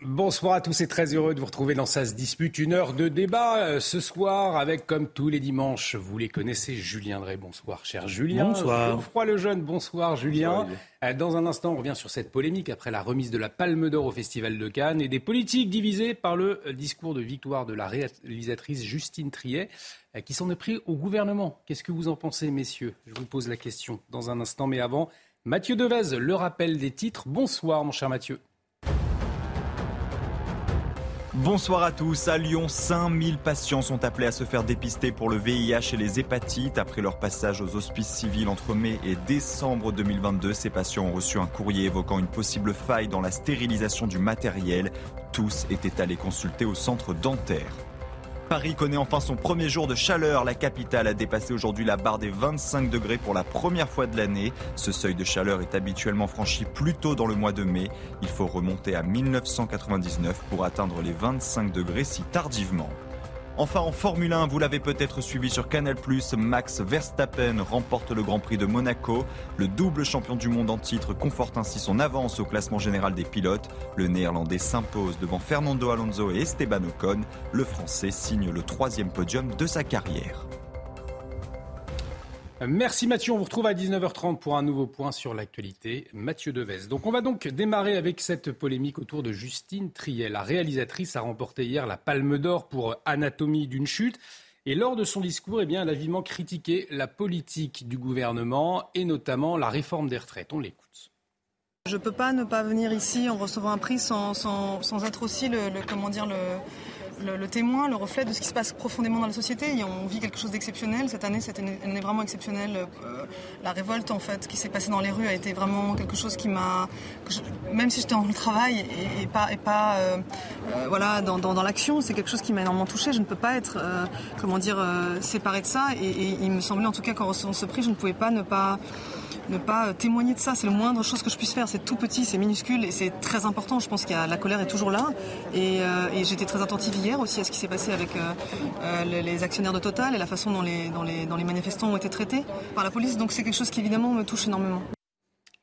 Bonsoir à tous et très heureux de vous retrouver dans Ça se dispute, une heure de débat euh, ce soir avec, comme tous les dimanches, vous les connaissez, Julien Drey. Bonsoir, cher Julien. Bonsoir. Geoffroy le jeune, bonsoir, Julien. Euh, dans un instant, on revient sur cette polémique après la remise de la Palme d'Or au Festival de Cannes et des politiques divisées par le euh, discours de victoire de la réalisatrice Justine Triet qui s'en est pris au gouvernement. Qu'est-ce que vous en pensez, messieurs? Je vous pose la question dans un instant, mais avant, Mathieu Devez, le rappel des titres. Bonsoir, mon cher Mathieu. Bonsoir à tous. À Lyon, 5000 patients sont appelés à se faire dépister pour le VIH et les hépatites. Après leur passage aux hospices civils entre mai et décembre 2022, ces patients ont reçu un courrier évoquant une possible faille dans la stérilisation du matériel. Tous étaient allés consulter au centre dentaire. Paris connaît enfin son premier jour de chaleur. La capitale a dépassé aujourd'hui la barre des 25 degrés pour la première fois de l'année. Ce seuil de chaleur est habituellement franchi plus tôt dans le mois de mai. Il faut remonter à 1999 pour atteindre les 25 degrés si tardivement. Enfin, en Formule 1, vous l'avez peut-être suivi sur Canal+, Max Verstappen remporte le Grand Prix de Monaco. Le double champion du monde en titre conforte ainsi son avance au classement général des pilotes. Le Néerlandais s'impose devant Fernando Alonso et Esteban Ocon. Le Français signe le troisième podium de sa carrière. Merci Mathieu, on vous retrouve à 19h30 pour un nouveau point sur l'actualité. Mathieu Devez. Donc on va donc démarrer avec cette polémique autour de Justine Triel. La réalisatrice a remporté hier la Palme d'Or pour Anatomie d'une chute. Et lors de son discours, eh elle a vivement critiqué la politique du gouvernement et notamment la réforme des retraites. On l'écoute. Je ne peux pas ne pas venir ici en recevant un prix sans, sans, être aussi le comment dire, le, le, témoin, le reflet de ce qui se passe profondément dans la société. On vit quelque chose d'exceptionnel. Cette année, c'était une année vraiment exceptionnelle. Euh, la révolte, en fait, qui s'est passée dans les rues a été vraiment quelque chose qui m'a... Même si j'étais en travail et, pas, euh, euh, voilà, dans, dans, l'action, c'est quelque chose qui m'a énormément touchée. Je ne peux pas être, comment dire, séparée de ça. Et, et, il me semblait, en tout cas, qu'en recevant ce prix, je ne pouvais pas ne pas ne pas témoigner de ça. C'est le moindre chose que je puisse faire. C'est tout petit, c'est minuscule et c'est très important. Je pense que la colère est toujours là. Et, euh, j'étais très attentive hier aussi à ce qui s'est passé avec euh, euh, les actionnaires de Total et la façon dont les, manifestants ont été traités par la police. Donc c'est quelque chose qui évidemment me touche énormément.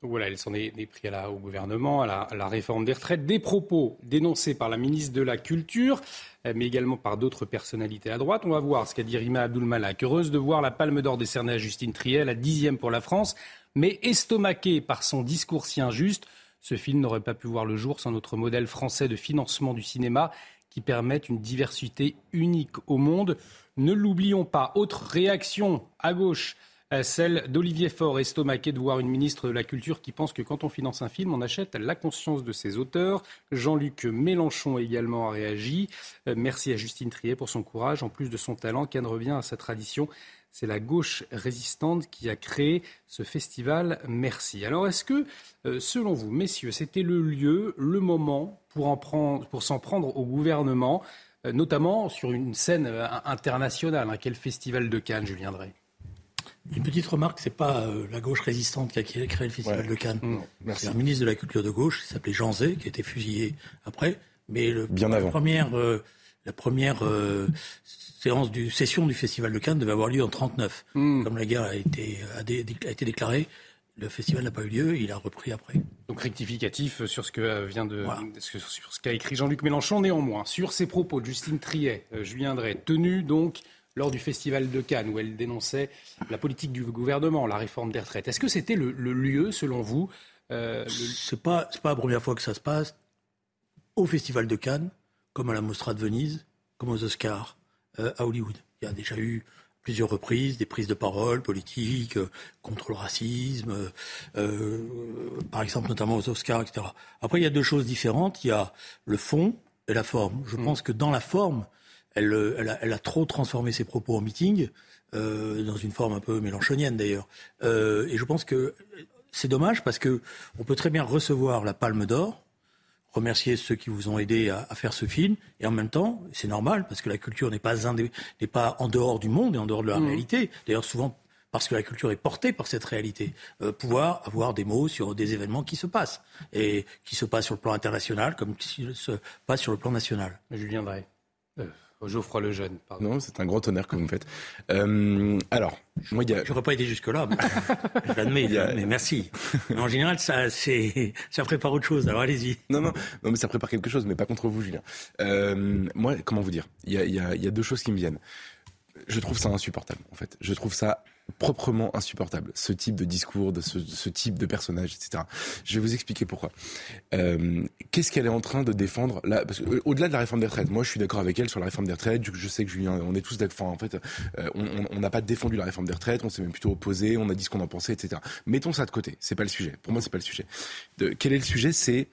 Voilà, elle s'en est, pris à au gouvernement, à la, réforme des retraites. Des propos dénoncés par la ministre de la Culture, mais également par d'autres personnalités à droite. On va voir ce qu'a dit Rima Abdul-Malak. Heureuse de voir la palme d'or décernée à Justine Triel, la dixième pour la France mais estomaqué par son discours si injuste, ce film n'aurait pas pu voir le jour sans notre modèle français de financement du cinéma qui permet une diversité unique au monde. Ne l'oublions pas. Autre réaction à gauche, euh, celle d'Olivier Faure, estomaqué de voir une ministre de la Culture qui pense que quand on finance un film, on achète la conscience de ses auteurs. Jean-Luc Mélenchon également a réagi. Euh, merci à Justine Triet pour son courage. En plus de son talent, Cannes revient à sa tradition c'est la gauche résistante qui a créé ce festival Merci. Alors est-ce que, euh, selon vous, messieurs, c'était le lieu, le moment pour, en prendre, pour s'en prendre au gouvernement, euh, notamment sur une scène euh, internationale hein, Quel festival de Cannes, Julien Drey? Une petite remarque, c'est pas la gauche résistante qui a créé le festival de Cannes. Mmh, c'est un ministre de la culture de gauche qui s'appelait Jean Zay, qui a été fusillé après. Mais le, Bien la avant. première, la première séance du, session du Festival de Cannes devait avoir lieu en 1939. Hmm. Comme la guerre a été, a, été déclarée, le festival n'a pas eu lieu, il a repris après. Donc rectificatif sur ce que euh, vient de sur ce qu'a écrit Jean-Luc Mélenchon. Néanmoins, sur ces propos de Justine Triet, euh, Julien Drey, tenus donc lors du Festival de Cannes, où elle dénonçait la politique du gouvernement, la réforme des retraites. Est-ce que c'était le, lieu, selon vous euh, C'est pas c'est pas la première fois que ça se passe au Festival de Cannes, comme à la Mostra de Venise, comme aux Oscars. Euh, à Hollywood. Il y a déjà eu plusieurs reprises des prises de parole politiques euh, contre le racisme, euh, par exemple notamment aux Oscars, etc. Après, il y a deux choses différentes. Il y a le fond et la forme. Je mm. pense que dans la forme, elle, elle, a, trop transformé ses propos en meeting, dans une forme un peu mélanchonienne d'ailleurs. et je pense que c'est dommage parce que on peut très bien recevoir la Palme d'Or remercier ceux qui vous ont aidé à, faire ce film. Et en même temps, c'est normal, parce que la culture n'est pas, n'est pas en dehors du monde et en dehors de la mmh. réalité. D'ailleurs, souvent parce que la culture est portée par cette réalité, euh, pouvoir avoir des mots sur des événements qui se passent, et qui se passent sur le plan international comme qui se passent sur le plan national. Je viendrai. Euh, Geoffroy Lejeune, pardon. Non, c'est un grand honneur que vous me faites. Euh, alors, moi, il y a... J'aurais pas été jusque-là, je l'admets, mais merci. en général, ça, c'est, ça prépare autre chose, alors allez-y. Non, non, non, mais ça prépare quelque chose, mais pas contre vous, Julien. Euh, moi, comment vous dire? Il y, a, il, y a, il y a deux choses qui me viennent. Je trouve ça insupportable, en fait. Je trouve ça proprement insupportable, ce type de discours, de ce, type de personnage, etc. Je vais vous expliquer pourquoi. Euh, Qu'est-ce qu'elle est en train de défendre là euh, Au-delà de la réforme des retraites, moi je suis d'accord avec elle sur la réforme des retraites. Je sais que Julien, on est tous d'accord. En fait, euh, on n'a pas défendu la réforme des retraites, on s'est même plutôt opposé, on a dit ce qu'on en pensait, etc. Mettons ça de côté. C'est pas le sujet. Pour moi, c'est pas le sujet. Quel est le sujet? C'est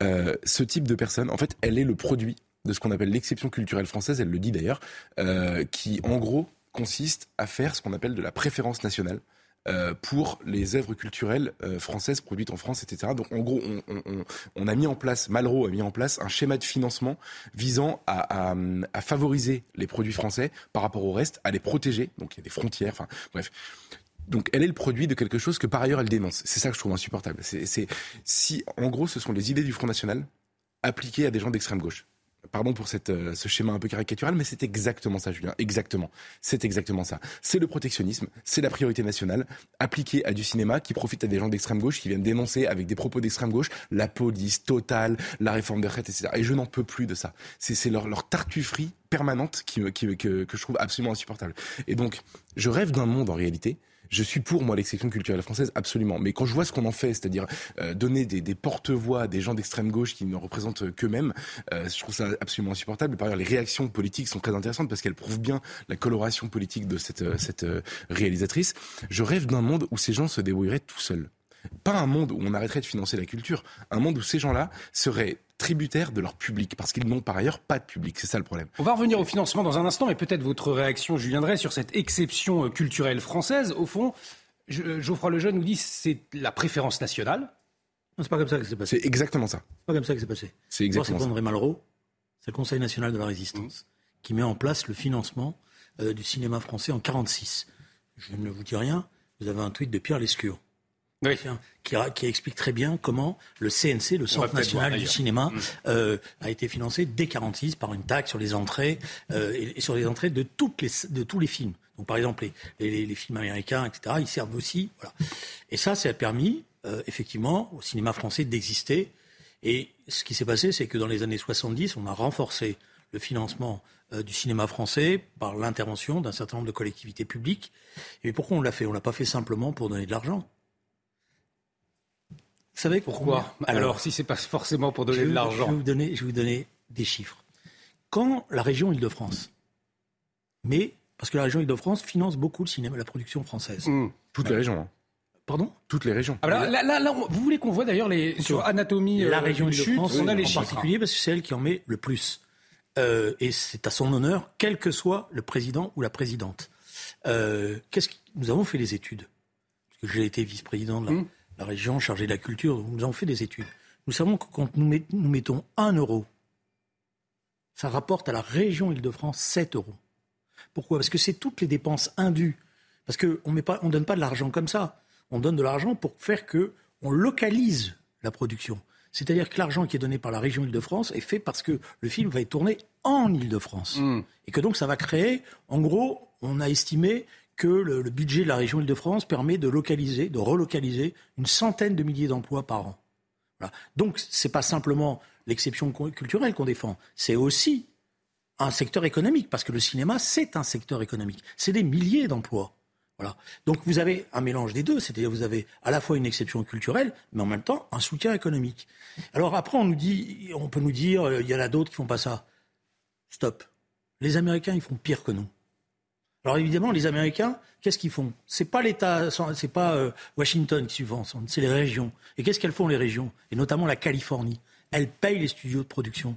ce type de personne. En fait, elle est le produit de ce qu'on appelle l'exception culturelle française. Elle le dit d'ailleurs, qui en gros consiste à faire ce qu'on appelle de la préférence nationale. Euh, pour les œuvres culturelles euh, françaises produites en France, etc. Donc en gros, on, a mis en place, Malraux a mis en place un schéma de financement visant à, favoriser les produits français par rapport au reste, à les protéger. Donc il y a des frontières, enfin bref. Donc elle est le produit de quelque chose que par ailleurs elle dénonce. C'est ça que je trouve insupportable. C'est si en gros ce sont les idées du Front National appliquées à des gens d'extrême gauche. Pardon pour euh, ce schéma un peu caricatural, mais c'est exactement ça, Julien. Exactement. C'est exactement ça. C'est le protectionnisme, c'est la priorité nationale appliquée à du cinéma qui profite à des gens d'extrême gauche qui viennent dénoncer avec des propos d'extrême gauche la police totale, la réforme des retraites, etc. Et je n'en peux plus de ça. C'est leur, tartufferie permanente que je trouve absolument insupportable. Et donc, je rêve d'un monde en réalité je suis pour, moi, l'exception culturelle française, absolument. Mais quand je vois ce qu'on en fait, c'est-à-dire euh, donner des, des porte-voix à des gens d'extrême gauche qui ne représentent qu'eux-mêmes, euh, je trouve ça absolument insupportable. Par ailleurs, les réactions politiques sont très intéressantes parce qu'elles prouvent bien la coloration politique de cette, euh, cette réalisatrice. Je rêve d'un monde où ces gens se débrouilleraient tout seuls. Pas un monde où on arrêterait de financer la culture, un monde où ces gens-là seraient tributaires de leur public, parce qu'ils n'ont par ailleurs pas de public. C'est ça le problème. On va revenir au financement dans un instant, mais peut-être votre réaction, Julien Drey, sur cette exception euh, culturelle française. Au fond, euh, Geoffroy Lejeune nous dit c'est la préférence nationale. Non, c'est pas comme ça que c'est passé. C'est exactement ça. C'est pas comme ça que c'est passé. C'est exactement c'est André Malraux, c'est le Conseil national de la résistance, mmh. qui met en place le financement euh, du cinéma français en 46. Je ne vous dis rien, vous avez un tweet de Pierre Lescure oui. qui, qui, explique très bien comment le CNC, le Centre national du cinéma, mm. euh, a été financé dès 46 par une taxe sur les entrées euh, et, et, sur les entrées de, toutes les, de tous les films. Donc par exemple les, les, les, films américains, etc. Ils servent aussi. Voilà. Et ça, ça a permis euh, effectivement au cinéma français d'exister. Et ce qui s'est passé, c'est que dans les années 70, on a renforcé le financement euh, du cinéma français par l'intervention d'un certain nombre de collectivités publiques. Et pourquoi on l'a fait? On l'a pas fait simplement pour donner de l'argent. Vous savez pourquoi Alors, si c'est pas forcément pour donner de l'argent. Je vais vous donner, je vais vous donner des chiffres. Quand la région Île-de-France, mais parce que la région Île-de-France finance beaucoup le cinéma, la production française. Mmh. Toutes les régions. Hein. Pardon? Toutes les régions. Ah, là, là, là, vous voulez qu'on voit d'ailleurs les sur anatomie la euh, région Île-de-France on a les en particulier parce que c'est elle qui en met le plus. Euh, et c'est à son honneur, quel que soit le président ou la présidente. Euh, qu'est-ce que nous avons fait les études Parce que j'ai été vice-président de la, mmh la région chargée de la culture, nous avons fait des études. Nous savons que quand nous, mettons 1 euro, ça rapporte à la région Île-de-France 7 euros. Pourquoi? Parce que c'est toutes les dépenses indues. Parce qu'on ne donne pas de l'argent comme ça. On donne de l'argent pour faire que on localise la production. C'est-à-dire que l'argent qui est donné par la région Île-de-France est fait parce que le film va être tourné en Île-de-France. Mmh. Et que donc ça va créer, en gros, on a estimé que le, budget de la région Île-de-France permet de localiser, de relocaliser une centaine de milliers d'emplois par an. Donc, ce n'est pas simplement l'exception culturelle qu'on défend, c'est aussi un secteur économique, parce que le cinéma, c'est un secteur économique. C'est des milliers d'emplois. Donc vous avez un mélange des deux, c'est-à-dire vous avez à la fois une exception culturelle, mais en même temps un soutien économique. Alors après, on nous dit, on peut nous dire, euh, il y en a d'autres qui font pas ça. Stop. Les Américains, ils font pire que nous. Alors évidemment, les Américains, qu'est-ce qu'ils font? C'est pas l'État, c'est pas euh, Washington qui subventionne, c'est les régions. Et qu'est-ce qu'elles font les régions? Et notamment la Californie. Elles payent les studios de production.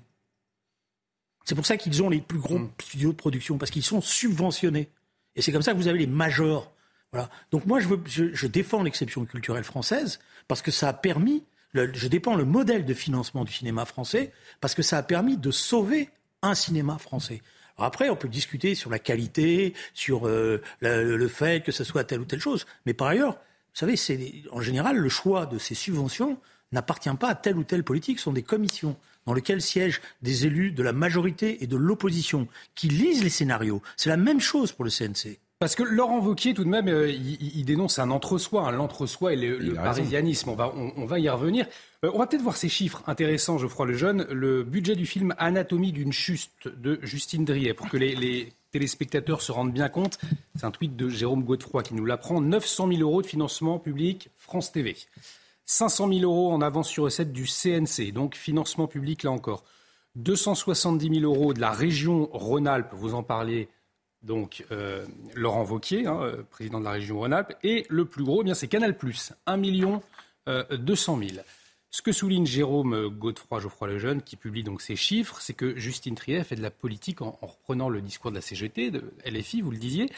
C'est pour ça qu'ils ont les plus gros mm. studios de production parce qu'ils sont subventionnés. Et c'est comme ça que vous avez les majors. Voilà. Donc moi, je, veux, je, je défends l'exception culturelle française parce que ça a permis. Le, je défends le modèle de financement du cinéma français parce que ça a permis de sauver un cinéma français. Après, on peut discuter sur la qualité, sur euh, le, fait que ce soit telle ou telle chose. Mais par ailleurs, vous savez, c'est en général le choix de ces subventions n'appartient pas à telle ou telle politique, ce sont des commissions dans lesquelles siègent des élus de la majorité et de l'opposition qui lisent les scénarios. C'est la même chose pour le CNC. Parce que Laurent Vauquier, tout de même, euh, il, dénonce un entre-soi, l'entre-soi et le, parisianisme. On va, on, va y revenir. Euh, on va peut-être voir ces chiffres intéressants, Geoffroy Lejeune. Le budget du film Anatomie d'une chuste de Justine Driet, pour que les, les téléspectateurs se rendent bien compte. C'est un tweet de Jérôme Godefroy qui nous l'apprend. 900 000 euros de financement public France TV. 500 000 euros en avance sur recette du CNC, donc financement public là encore. 270 000 euros de la région Rhône-Alpes, vous en parlez donc euh, Laurent Vauquier, hein, euh, président de la région Rhône-Alpes, et le plus gros, eh bien c'est Canal+, 1 million 200 000. Ce que souligne Jérôme Godefroy Geoffroy Lejeune, qui publie donc ces chiffres, c'est que Justine Triet fait de la politique en, reprenant le discours de la CGT, de LFI, vous le disiez.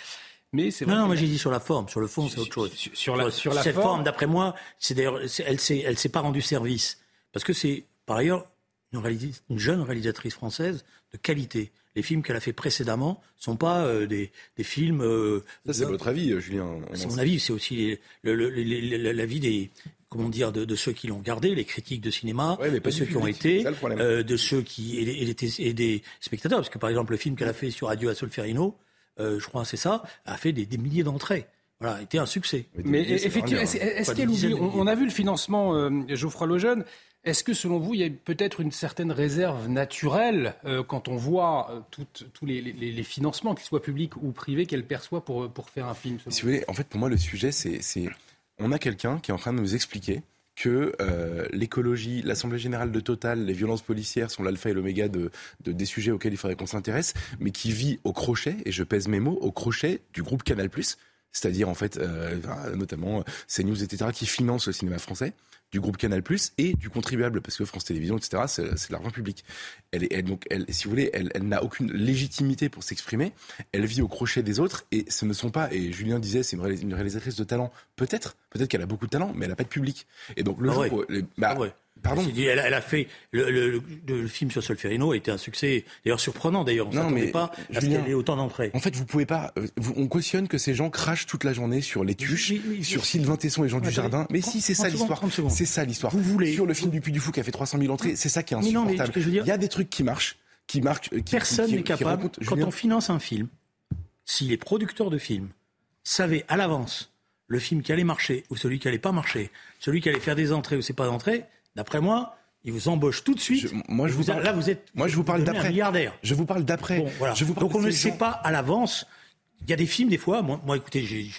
Mais c'est non, non, moi j'ai dit sur la forme, sur le fond, c'est autre chose. Sur, la, sur la cette forme, d'après moi, c'est d'ailleurs, elle s'est, elle s'est pas rendue service parce que c'est par ailleurs une, une, jeune réalisatrice française de qualité. Les films qu'elle a fait précédemment sont pas euh, des, des, films. Euh, Ça c'est votre avis, euh, Julien. C'est mon avis, c'est aussi l'avis des comment dire de, de ceux qui l'ont gardé, les critiques de cinéma, de ceux qui ont été, de ceux qui et, et, des spectateurs, parce que par exemple le film qu'elle a fait sur Adieu à Solferino euh, je crois c'est ça, a fait des, milliers d'entrées. Voilà, a été un succès. Mais, effectivement, est-ce qu'elle oublie on, a vu le financement, euh, Geoffroy Lejeune. Est-ce que selon vous, il y a peut-être une certaine réserve naturelle euh, quand on voit tous les, financements, qu'ils soient publics ou privés, qu'elle perçoit pour, pour faire un film Si vous voulez, en fait, pour moi, le sujet, c'est on a quelqu'un qui est en train de nous expliquer que euh, l'écologie, l'Assemblée générale de Total, les violences policières sont l'alpha et l'oméga de, des sujets auxquels il faudrait qu'on s'intéresse, mais qui vit au crochet, et je pèse mes mots, au crochet du groupe Canal+, c'est-à-dire en fait euh, notamment CNews, etc., qui financent le cinéma français du groupe Canal+ et du contribuable parce que France Télévisions, etc. C'est de l'argent public. Elle est donc, elle, si vous voulez, elle, elle n'a aucune légitimité pour s'exprimer. Elle vit au crochet des autres et ce ne sont pas. Et Julien disait, c'est une, réalisatrice de talent. Peut-être, peut-être qu'elle a beaucoup de talent, mais elle n'a pas de public. Et donc le ah jour, bah, ah Pardon elle, elle, a fait le, le, film sur Solferino a été un succès, d'ailleurs surprenant d'ailleurs. On ne s'attendait pas à ce qu'il ait autant d'entrées. En fait, vous pouvez pas. Euh, on cautionne que ces gens crachent toute la journée sur les tuches, sur Sylvain Tesson et Jean du Jardin. Mais si, c'est ça l'histoire. C'est ça l'histoire. Vous voulez sur le film du Puy du Fou qui a fait 300 000 entrées, c'est ça qui est insupportable. Il y a des trucs qui marchent, qui marquent. Qui, Personne n'est capable. quand on finance un film, si les producteurs de films savaient à l'avance le film qui allait marcher ou celui qui allait pas marcher, celui qui allait faire des entrées ou c'est pas d'entrées D'après moi, il vous embauche tout de suite. moi, je vous, parle, là, vous êtes. Moi, je vous parle d'après. Milliardaire. Je vous parle d'après. Donc, on ne sait pas à l'avance. Il y a des films, des fois. Moi, moi écoutez, j'ai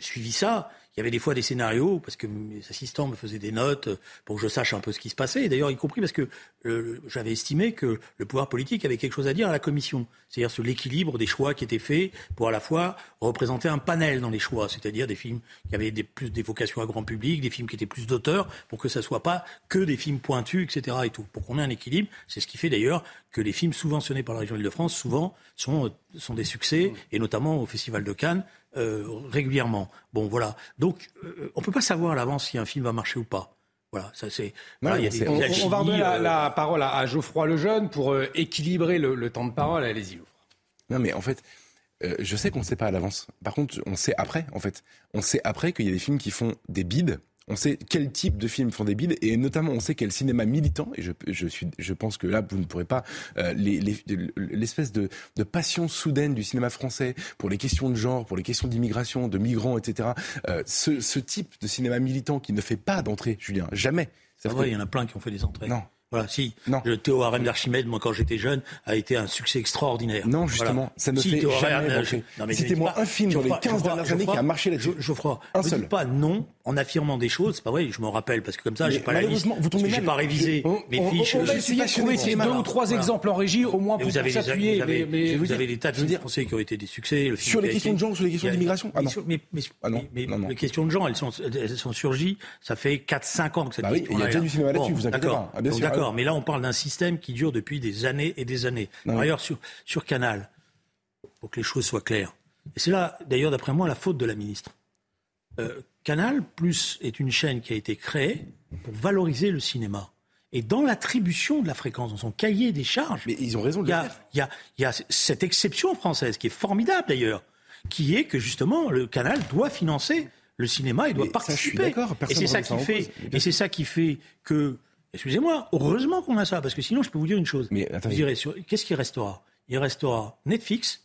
suivi ça il y avait des fois des scénarios, parce que mes assistants me faisaient des notes pour que je sache un peu ce qui se passait, d'ailleurs y compris parce que euh, j'avais estimé que le pouvoir politique avait quelque chose à dire à la commission, c'est-à-dire sur l'équilibre des choix qui étaient faits pour à la fois représenter un panel dans les choix, c'est-à-dire des films qui avaient plus des vocations à grand public, des films qui étaient plus d'auteurs, pour que ça soit pas que des films pointus, etc. et tout, pour qu'on ait un équilibre. C'est ce qui fait d'ailleurs que les films subventionnés par la région Île-de-France souvent sont, sont des succès, et notamment au Festival de Cannes, euh, régulièrement. Bon, voilà. Donc, euh, on peut pas savoir à l'avance si un film va marcher ou pas. Voilà, ça c'est. on, va redonner la, parole à, Geoffroy Lejeune pour euh, équilibrer le, temps de parole. Allez-y, Geoffroy. Non, mais en fait, je sais qu'on ne sait pas à l'avance. Par contre, on sait après, en fait. On sait après qu'il y a des films qui font des bides on sait quel type de films font des bides et notamment on sait quel cinéma militant et je, je suis je pense que là vous ne pourrez pas euh, l'espèce de, de, passion soudaine du cinéma français pour les questions de genre pour les questions d'immigration de migrants etc euh, ce, ce, type de cinéma militant qui ne fait pas d'entrée Julien jamais c'est vrai il y en a plein qui ont fait des entrées non voilà, si. Non. Le Théo d'Archimède, moi, quand j'étais jeune, a été un succès extraordinaire. Non, justement, ça ne fait jamais Citez-moi un film dans les 15 dernières années qui a marché là-dessus. Geoffroy, un seul. pas non en affirmant des choses, c'est pas vrai, je me rappelle, parce que comme ça, j'ai pas la liste. Vous tombez j'ai pas révisé mes fiches. On va essayer de trouver deux ou trois exemples en régie, au moins pour s'appuyer. Vous avez des tas de films français qui ont été des succès. Sur les questions de genre, sur les questions d'immigration Ah non. Mais les questions de genre, elles sont surgies, ça fait 4-5 ans que ça bah Il y a déjà du cinéma là-dessus, vous pas. Ah, d'accord, mais là, on parle d'un système qui dure depuis des années et des années. D'ailleurs, sur Canal, pour que les choses soient claires, et c'est là, d'ailleurs, d'après moi, la faute de la ministre. Euh, Canal Plus est une chaîne qui a été créée pour valoriser le cinéma. Et dans l'attribution de la fréquence, dans son cahier des charges, mais ils ont raison de le faire. Il y a cette exception française qui est formidable d'ailleurs, qui est que justement le canal doit financer Le cinéma, il doit Mais participer. et c'est ça qui fait, et c'est ça qui fait que, excusez-moi, heureusement qu'on a ça, parce que sinon, je peux vous dire une chose. Mais Vous attendez, direz, sur- qu'est-ce qui restera? Il restera Netflix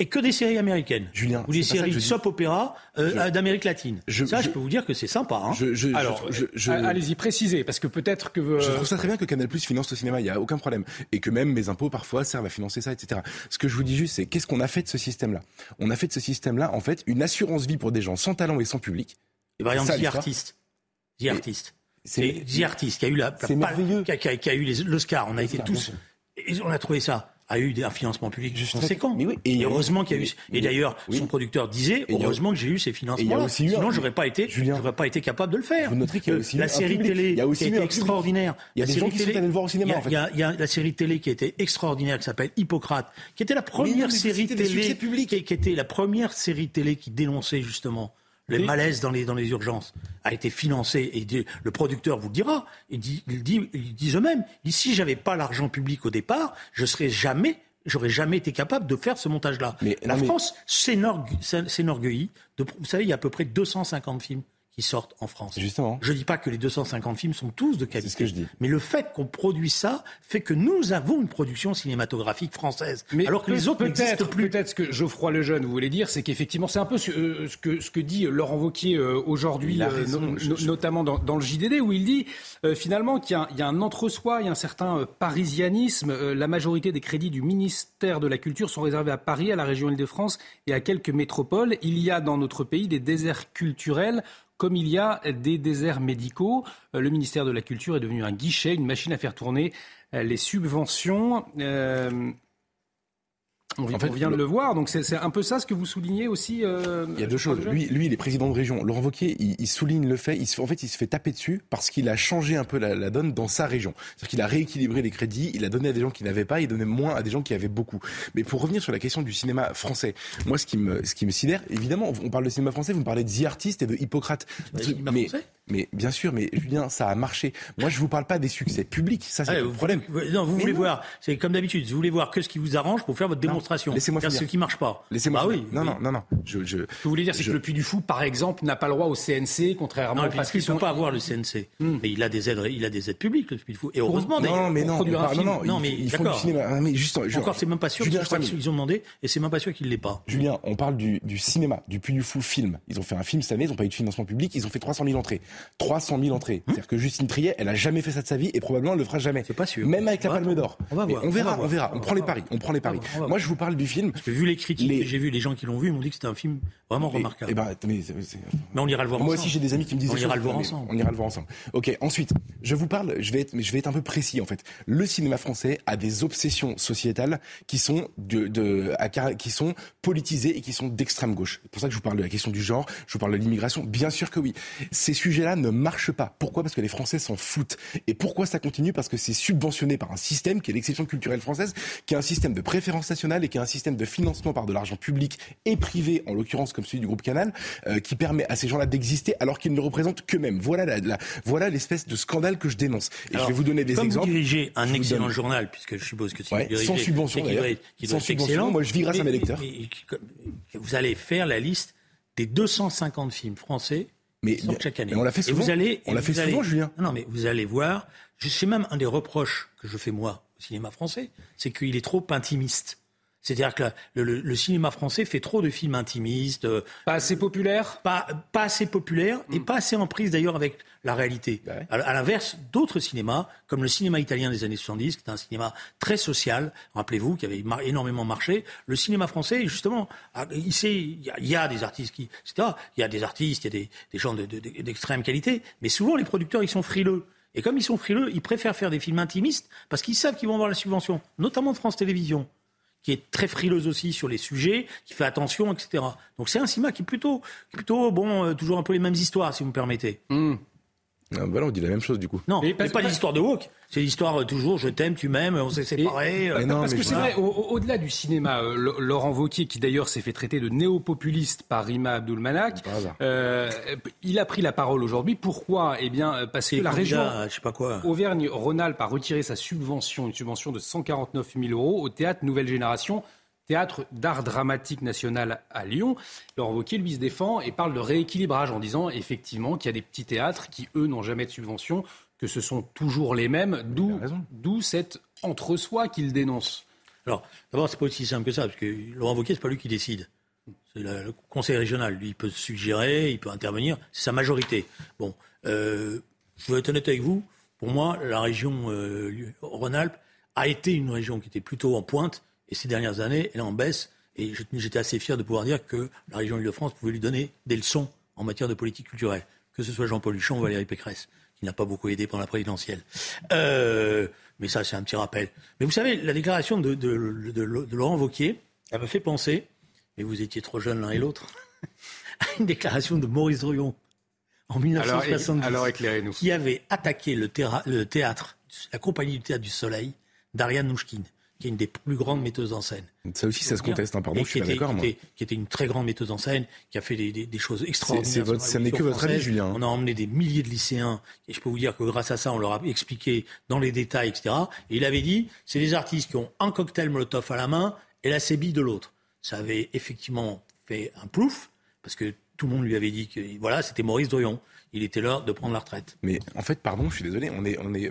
et que des séries américaines. Julien, Ou des séries de soap opéra euh, Je- euh, d'Amérique latine. Je- ça, je, je- peux vous dire que c'est sympa. Hein. je, je, Alors, je, je- a- allez-y, précisez, parce que peut-être que... euh, Je trouve ça très bien que Canal Plus finance le cinéma, il n'y a aucun problème. Et que même mes impôts parfois servent à financer ça, etc. Ce que je vous dis juste, c'est qu'est-ce qu'on a fait de ce système-là? On a fait de ce système-là, en fait, une assurance vie pour des gens sans talent et sans public. Et par exemple, ça, The. Artist. The Artist. C'est The Artist qui a eu la, la- c'est merveilleux. qui a, qui a- eu les- l'Oscar. On a été tous, et on a trouvé ça a eu un financement public Juste conséquent. mais oui. Et, Et heureusement qu'il y a eu. Et d'ailleurs, oui. son producteur disait heureusement que j'ai eu ces financements-là. aussi eu un- Sinon, j'aurais pas été, j'aurais pas été capable de le faire. Vous noterez qu'il y a Euh, aussi la série public. télé y a aussi qui public. extraordinaire. Il y a La des gens qui sont télé- allés le voir au cinéma, il y en fait. Y y a la série télé qui été extraordinaire, qui s'appelle Hippocrate, qui était la non, première mais série télé, qui, qui était la première série télé qui dénonçait justement le malaise dans les, dans les urgences, a été financée. Et dit- le producteur vous le dira. Il dit, il dit, ils disent eux-mêmes. Il dit, si j'avais pas l'argent public au départ, je serais jamais, j'aurais jamais été capable de faire ce montage-là. Mais- La non, mais- France s'énorgue- s'énorgueillit. de- Vous savez, il y a à peu près 250 films qui sortent en France. Justement. Je dis pas que les 250 films sont tous de qualité. C'est ce que je dis. Mais le fait qu'on produise ça fait que nous avons une production cinématographique française. Mais alors que les autres n'existent peut-être, plus. peut-être ce que Geoffroy Lejeune vous voulez dire, c'est qu'effectivement, c'est un peu ce, euh, ce que ce que dit Laurent Wauquiez euh, aujourd'hui, euh, raison, no- je- no- je- notamment dans, dans le JDD, où il dit euh, finalement qu'il y a, un- il y a un entre-soi, il y a un certain euh, parisianisme. Euh, la majorité des crédits du ministère de la Culture sont réservés à Paris, à la région Île-de-France et à quelques métropoles. Il y a dans notre pays des déserts culturels comme il y a des déserts médicaux. Euh, Le ministère de la Culture est devenu un guichet, une machine à faire tourner euh, les subventions. Euh, on, En fait, on vient de le- le voir, donc c'est c'est un peu ça ce que vous soulignez aussi. euh, Il y a deux choses. Lui, lui, il est président de région. Laurent Wauquiez, il, il souligne le fait. Il se, en fait, il se fait taper dessus parce qu'il a changé un peu la, la donne dans sa région. C'est-à-dire qu'il a rééquilibré les crédits. Il a donné à des gens qui n'avaient pas. Il donnait moins à des gens qui avaient beaucoup. Mais pour revenir sur la question du cinéma français, moi, ce qui me, ce qui me sidère, évidemment, on parle de cinéma français. Vous me parlez de The Artist et de Hippocrate. cinéma mais, français mais bien sûr, mais Julien, ça a marché. Moi, je vous parle pas des succès publics. Ça, c'est Ouais, le problème. vous- non, vous Mais voulez non. voir, c'est comme d'habitude, vous voulez voir que ce qui vous arrange pour faire votre démonstration. laissez-moi Faire finir. ce qui marche pas. Laissez-moi. Ah oui. Non, non, non, non. Je, je, Ce que vous voulez dire, c'est Je- que le Puy du Fou, par exemple, n'a pas le droit au CNC, contrairement Non, à parce qu'il ne peut pas avoir le CNC. Mais il a des aides, il a des aides publiques, le Puy du Fou. Et heureusement, non, mais non, non, non, Non, ils- mais ils font du cinéma. Ah, mais juste, je- Encore, c'est même pas sûr. Je je qu'ils ont demandé, et c'est même pas sûr qu'il l'ait pas. Julien, on parle du, du cinéma, du Puy du Fou film. Ils ont fait un film cette année, ils n'ont pas eu de financement public, ils ont fait 300 000 entrées. 300 000 entrées. C'est-à-dire que Justine Triet, elle a jamais fait ça de sa vie et probablement elle le fera jamais. C'est pas sûr. Même avec la Palme d'Or. On va voir. On verra, On verra. On prend les paris. On prend les paris. Moi, je vous parle du film. Parce que vu les critiques Les- j'ai vu, les gens qui l'ont vu, ils m'ont dit que c'était un film vraiment remarquable. Eh ben, mais on ira le voir Moi ensemble. aussi, j'ai des amis qui me disent On ira le voir ensemble. On ira le voir ensemble. Ok. Ensuite, je vous parle. Je vais être, je vais être un peu précis en fait. Le cinéma français a des obsessions sociétales qui sont de, de à car- qui sont politisées et qui sont d'extrême gauche. C'est pour ça que je vous parle de la question du genre. Je vous parle de l'immigration. Bien sûr que oui. Ces sujets-là ne marchent pas. Pourquoi? Parce que les Français s'en foutent. Et pourquoi ça continue? Parce que c'est subventionné par un système qui est l'exception culturelle française, qui est un système de préférence nationale et qui est un système de financement par de l'argent public et privé, en l'occurrence comme celui du groupe Canal, euh, qui permet à ces gens-là d'exister alors qu'ils ne représentent qu'eux-mêmes. Voilà la, la- voilà l'espèce de scandale que je dénonce. Et Alors, je vais vous donner des Comme exemples. vous dirigez un excellent donne- journal, puisque je suppose que si Ouais, vous dirigez, sans subvention, c'est doit qu'il Sans être subvention, excellent. moi, je vis grâce à mes lecteurs. vous allez faire la liste des 250 films français Mais, chaque année. mais on l'a fait Et souvent. vous allez, on l'a fait souvent, Julien. Non, mais vous allez voir. Je sais même un des reproches que je fais moi au cinéma français, c'est qu'il est trop intimiste. C'est-à-dire que le, le- le cinéma français fait trop de films intimistes, euh, Pas assez populaire? pas, pas assez populaire et pas assez en prise d'ailleurs avec la réalité. Bah ouais. À, à l'inverse d'autres cinémas, comme le cinéma italien des années 70, qui est un cinéma très social, rappelez-vous, qui avait mar- énormément marché, le cinéma français, justement, il, y, y a des artistes qui, etc. Il y a des artistes, il y a des, des gens de- de- de- d'extrême qualité, mais souvent les producteurs, ils sont frileux. Et comme ils sont frileux, ils préfèrent faire des films intimistes parce qu'ils savent qu'ils vont avoir la subvention, notamment de France Télévisions qui est très frileuse aussi sur les sujets, qui fait attention, etc. Donc c'est un cinéma qui est plutôt, plutôt bon, euh, toujours un peu les mêmes histoires, si vous me permettez. Ah, voilà, on dit la même chose du coup. Non, Mais pas des histoires de woke. C'est l'histoire euh, toujours, je t'aime, tu m'aimes, on s'est séparés. euh, non, Parce que c'est vrai, au- au- au-delà du cinéma, euh, Laurent Wauquiez, qui d'ailleurs s'est fait traiter de néo-populiste par Rima Abdulmanak, euh, il a pris la parole aujourd'hui. Pourquoi? Eh bien, parce que la région candidat, je sais pas quoi. Auvergne-Rhône-Alpes a retiré sa subvention, une subvention de 149 000 euros au théâtre Nouvelle Génération théâtre d'art dramatique national à Lyon. Laurent Wauquiez, lui, se défend et parle de rééquilibrage en disant effectivement qu'il y a des petits théâtres qui, eux, n'ont jamais de subvention, que ce sont toujours les mêmes, d'où cet entre-soi qu'il dénonce. Alors, d'abord, c'est pas aussi simple que ça, parce que Laurent Wauquiez, c'est pas lui qui décide. C'est le conseil régional. Lui, il peut suggérer, il peut intervenir. C'est sa majorité. Bon, euh, je veux être honnête avec vous. Pour moi, la région euh, Rhône-Alpes a été une région qui était plutôt en pointe et ces dernières années, elle est en baisse. Et j'étais assez fier de pouvoir dire que la région Île-de-France pouvait lui donner des leçons en matière de politique culturelle, que ce soit Jean-Paul Huchon ou Valérie Pécresse, qui n'a pas beaucoup aidé pendant la présidentielle. Euh, mais ça, c'est un petit rappel. Mais vous savez, la déclaration de, Laurent Vauquier, elle me fait penser, mais vous étiez trop jeunes l'un et l'autre, à une déclaration de Maurice Drouillon en 1970, alors, éclairez-nous. qui avait attaqué le, le théâtre, la compagnie du théâtre du Soleil, d'Ariane Nouchkine qui est une des plus grandes metteuses en scène. Ça aussi, ça se conteste, hein, pardon, je suis d'accord, moi. Qui était une très grande metteuse en scène, qui a fait des, des, choses extraordinaires. Votre, ça n'est que votre avis, Julien. On a emmené des milliers de lycéens, et je peux vous dire que grâce à ça, on leur a expliqué dans les détails, etc. Et il avait dit, c'est des artistes qui ont un cocktail Molotov à la main et la sébille de l'autre. Ça avait effectivement fait un plouf, parce que tout le monde lui avait dit que voilà, c'était Maurice Doyon il était l'heure de prendre la retraite. Mais en fait, pardon, je suis désolé, on est, on est,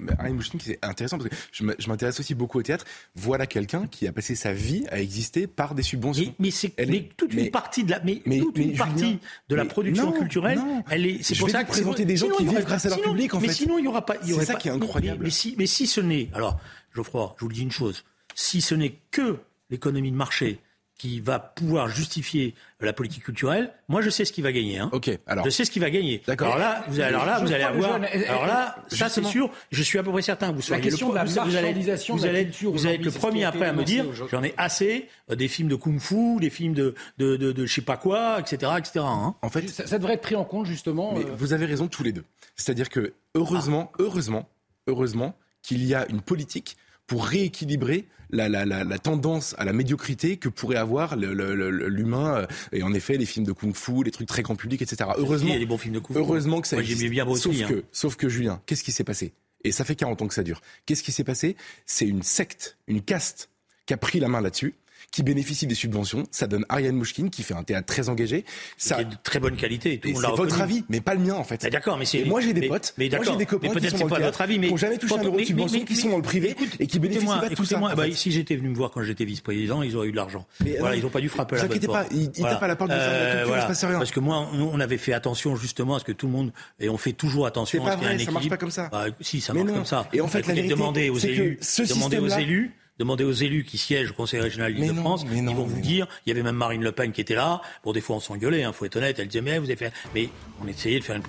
c'est intéressant parce que je m'intéresse aussi beaucoup au théâtre. Voilà quelqu'un qui a passé sa vie à exister par des subventions. Mais, c'est toute une partie de la, mais, toute une partie de la production culturelle, elle est, c'est pour ça que présenter des gens qui vivent grâce à leur public, en mais fait. sinon, il y aura pas, C'est ça qui est incroyable. Mais, si, mais si ce n'est, alors, Geoffroy, je vous dis une chose, si ce n'est que l'économie de marché, qui va pouvoir justifier la politique culturelle, moi je sais ce qu'il va gagner. Hein. Ok, alors. Je sais ce qu'il va gagner. D'accord. Alors là, vous, alors là, vous allez avoir. alors là, ça c'est sûr. Je suis à peu près certain. Vous la question le, de la vous, allez, vous, allez, vous allez être le premier après à me dire, j'en ai assez euh, des films de kung-fu, des films de de, de, de, je sais pas quoi, etc., etc. Hein. En fait, ça, devrait être pris en compte justement. Mais euh. vous avez raison tous les deux. C'est-à-dire que heureusement, heureusement, heureusement qu'il y a une politique pour rééquilibrer la, la, la, tendance à la médiocrité que pourrait avoir l'humain. Euh, et en effet, les films de kung-fu, les trucs très grand public, etc. Heureusement, il y a des bons films de. Heureusement que ça existe. Bien sauf, hein. que, sauf que, Julien, qu'est-ce qui s'est passé? Et ça fait 40 ans que ça dure. Qu'est-ce qui s'est passé? C'est une secte, une caste qui a pris la main là-dessus qui bénéficie des subventions. Ça donne Ariane Mouchkine qui fait un théâtre très engagé. Ça qui est de très bonne qualité. C'est votre avis, mais pas le mien en fait. D'accord, mais c'est. Moi j'ai des potes, mais moi j'ai des copains qui sont dans pas votre avis, mais qui n'ont jamais touché un euro de subvention, qui sont dans le privé et qui bénéficient pas de tout ça. Bah, si j'étais venu me voir quand j'étais vice-président, ils auraient eu de l'argent. Voilà, ils n'ont pas dû frapper à la bonne pas, ils tapent à la porte rien. Parce que moi, on avait fait attention justement à ce que tout le monde et on fait toujours attention à ce qu'il y ait un équilibre. Ça marche pas comme ça. Si, ça marche comme ça. Et en fait, la vérité, demandez aux élus, demandez aux élus Demandez aux élus qui siègent au Conseil régional d'Île-de-France, ils vont vous dire, il y avait même Marine Le Pen qui était là, bon des fois on s'engueulait, il hein, faut être honnête, elle disait mais vous avez fait, mais on essayait de faire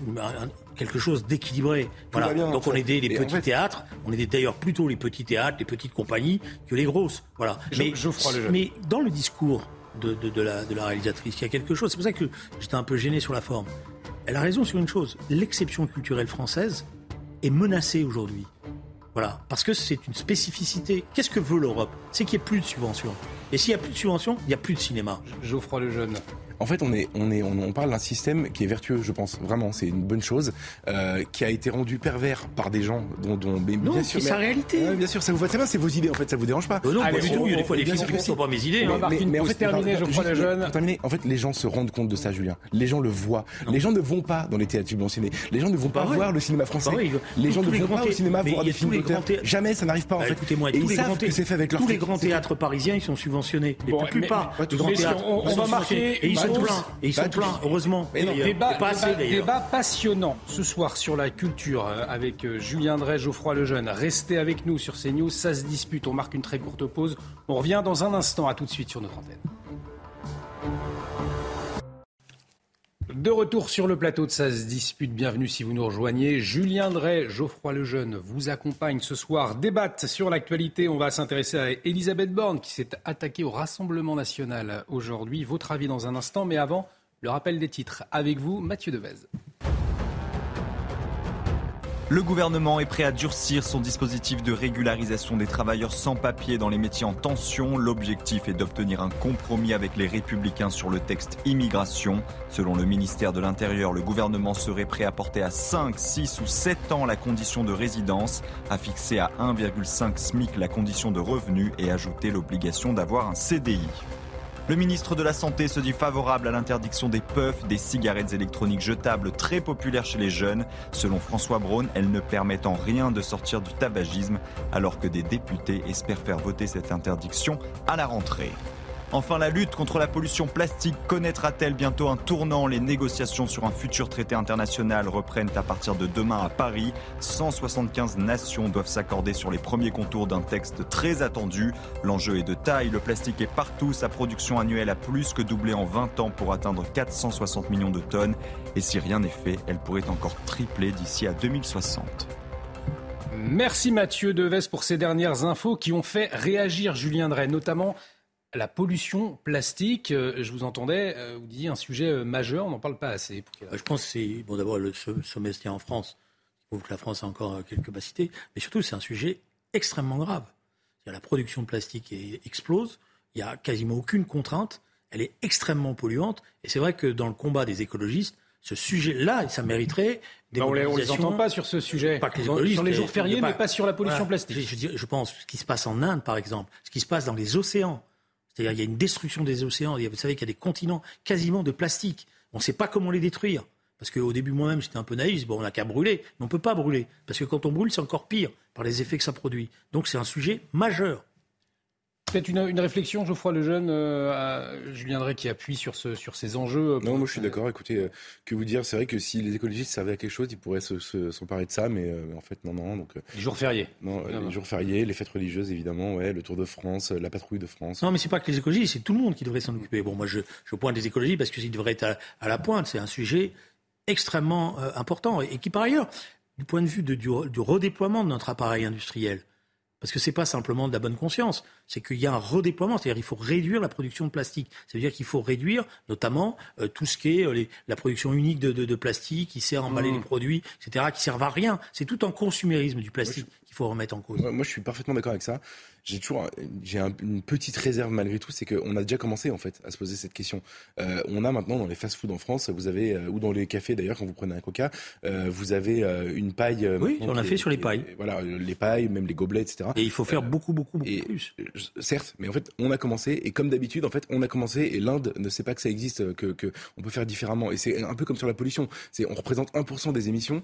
quelque chose d'équilibré. Voilà. Donc on aidait les petits théâtres, on aidait d'ailleurs plutôt les petits théâtres, les petites compagnies que les grosses. Voilà. mais, mais dans le discours de, de, la, de la réalisatrice, il y a quelque chose, c'est pour ça que j'étais un peu gêné sur la forme. Elle a raison sur une chose, l'exception culturelle française est menacée aujourd'hui. Voilà, parce que c'est une spécificité. Qu'est-ce que veut l'Europe? C'est qu'il n'y ait plus de subventions. Et s'il n'y a plus de subventions, il n'y a plus de cinéma. Geoffroy le jeune. En fait, on est, on est, on, parle d'un système qui est vertueux, je pense. Vraiment, c'est une bonne chose, euh, qui a été rendu pervers par des gens dont, dont non, bien sûr, c'est sa réalité. bien sûr, ça vous va très bien, c'est vos idées. En fait, ça vous dérange pas. Euh, non, pas du tout. Il y a des fois des films qui sont pas mes idées. Hein. Mais, mais, en fait, terminer, Geoffroy le jeune. En fait, les gens se rendent compte de ça, Julien. Les gens le voient. Les gens ne vont pas dans les théâtres subventionnés. Les gens ne vont pas voir le cinéma français. Les gens ne vont pas au cinéma voir des films d'auteur. Jamais, ça n'arrive pas en bah, fait. Écoutez-moi, tous les grands Tous les théâtres parisiens, ils sont subventionnés. La plupart des grands théâtres. On va marquer. Et ils sont pleins. Et ils sont pleins, heureusement. débat, débat, passionnant ce soir sur la culture euh, avec euh, Julien Drey, Geoffroy Lejeune. Restez avec nous sur CNews, ça se dispute. On marque une très courte pause. On revient dans un instant. À tout de suite sur notre antenne. De retour sur le plateau de Ça dispute, bienvenue si vous nous rejoignez. Julien Drey, Geoffroy Lejeune vous accompagnent ce soir. Débattent sur l'actualité. On va s'intéresser à Elisabeth Borne qui s'est attaquée au Rassemblement national aujourd'hui. Votre avis dans un instant, mais avant, le rappel des titres. Avec vous, Mathieu Devez. Le gouvernement est prêt à durcir son dispositif de régularisation des travailleurs sans papier dans les métiers en tension. L'objectif est d'obtenir un compromis avec les républicains sur le texte immigration. Selon le ministère de l'Intérieur, le gouvernement serait prêt à porter à 5, 6 ou 7 ans la condition de résidence, à fixer à 1,5 SMIC la condition de revenu et ajouter l'obligation d'avoir un CDI. Le ministre de la Santé se dit favorable à l'interdiction des puffs, des cigarettes électroniques jetables très populaires chez les jeunes. Selon François Braun, elles ne permettent en rien de sortir du tabagisme, alors que des députés espèrent faire voter cette interdiction à la rentrée. Enfin, la lutte contre la pollution plastique connaîtra-t-elle bientôt un tournant? Les négociations sur un futur traité international reprennent à partir de demain à Paris. 175 nations doivent s'accorder sur les premiers contours d'un texte très attendu. L'enjeu est de taille, le plastique est partout, sa production annuelle a plus que doublé en 20 ans pour atteindre 460 millions de tonnes. Et si rien n'est fait, elle pourrait encore tripler d'ici à 2060. Merci Mathieu Deves pour ces dernières infos qui ont fait réagir Julien Drey, notamment la pollution plastique, euh, je vous entendais, euh, vous disiez un sujet euh, majeur, on n'en parle pas assez. Je pense que c'est, bon d'abord le sommet en France, il prouve que la France a encore quelques capacités, mais surtout c'est un sujet extrêmement grave. La production de plastique explose, il n'y a quasiment aucune contrainte, elle est extrêmement polluante, et c'est vrai que dans le combat des écologistes, ce sujet-là, ça mériterait des On ne les entend pas sur ce sujet. Pas que les sur les jours fériés, mais pas sur la pollution plastique. Je, je, pense ce qui se passe en Inde, par exemple, ce qui se passe dans les océans. C'est-à-dire qu'il y a une destruction des océans. Vous savez qu'il y a des continents quasiment de plastique. On ne sait pas comment les détruire. Parce qu'au début, moi-même, j'étais un peu naïf. Bon, on n'a qu'à brûler. Mais on ne peut pas brûler. Parce que quand on brûle, c'est encore pire par les effets que ça produit. Donc c'est un sujet majeur. Peut-être une, une, réflexion, Geoffroy Lejeune, euh, à Julien Drey qui appuie sur, ce, sur ces enjeux. Euh, non, moi je suis d'accord. Écoutez, euh, que vous dire, c'est vrai que si les écologistes servaient à quelque chose, ils pourraient s'emparer de ça, mais en fait, non, non. Donc, les jours fériés. Non, les jours fériés, les fêtes religieuses, évidemment, ouais, le Tour de France, la patrouille de France. Non, mais c'est pas que les écologistes, c'est tout le monde qui devrait s'en occuper. Bon, moi je, je pointe les écologistes parce qu'ils devraient être à, la pointe. C'est un sujet extrêmement important et, qui, par ailleurs, du point de vue de, du, du redéploiement de notre appareil industriel, parce que ce n'est pas simplement de la bonne conscience, c'est qu'il y a un redéploiement, c'est-à-dire qu'il faut réduire la production de plastique. Ça veut dire qu'il faut réduire notamment euh, tout ce qui est euh, la production unique de, plastique qui sert à emballer mmh. les produits, etc., qui servent à rien. C'est tout un consumérisme du plastique qu'il faut remettre en cause. Moi, je suis parfaitement d'accord avec ça j'ai toujours j'ai une petite réserve malgré tout, c'est qu'on a déjà commencé en fait à se poser cette question. Euh, on a maintenant dans les fast-food en France, vous avez ou dans les cafés d'ailleurs quand vous prenez un Coca, vous avez une paille. oui, on a fait sur les pailles. voilà, les pailles, même les gobelets, etc. Et il faut faire beaucoup, beaucoup, beaucoup plus. Certes, mais en fait, on a commencé et comme d'habitude, en fait, on a commencé et l'Inde ne sait pas que ça existe, que, que on peut faire différemment. Et c'est un peu comme sur la pollution. C'est on représente 1% des émissions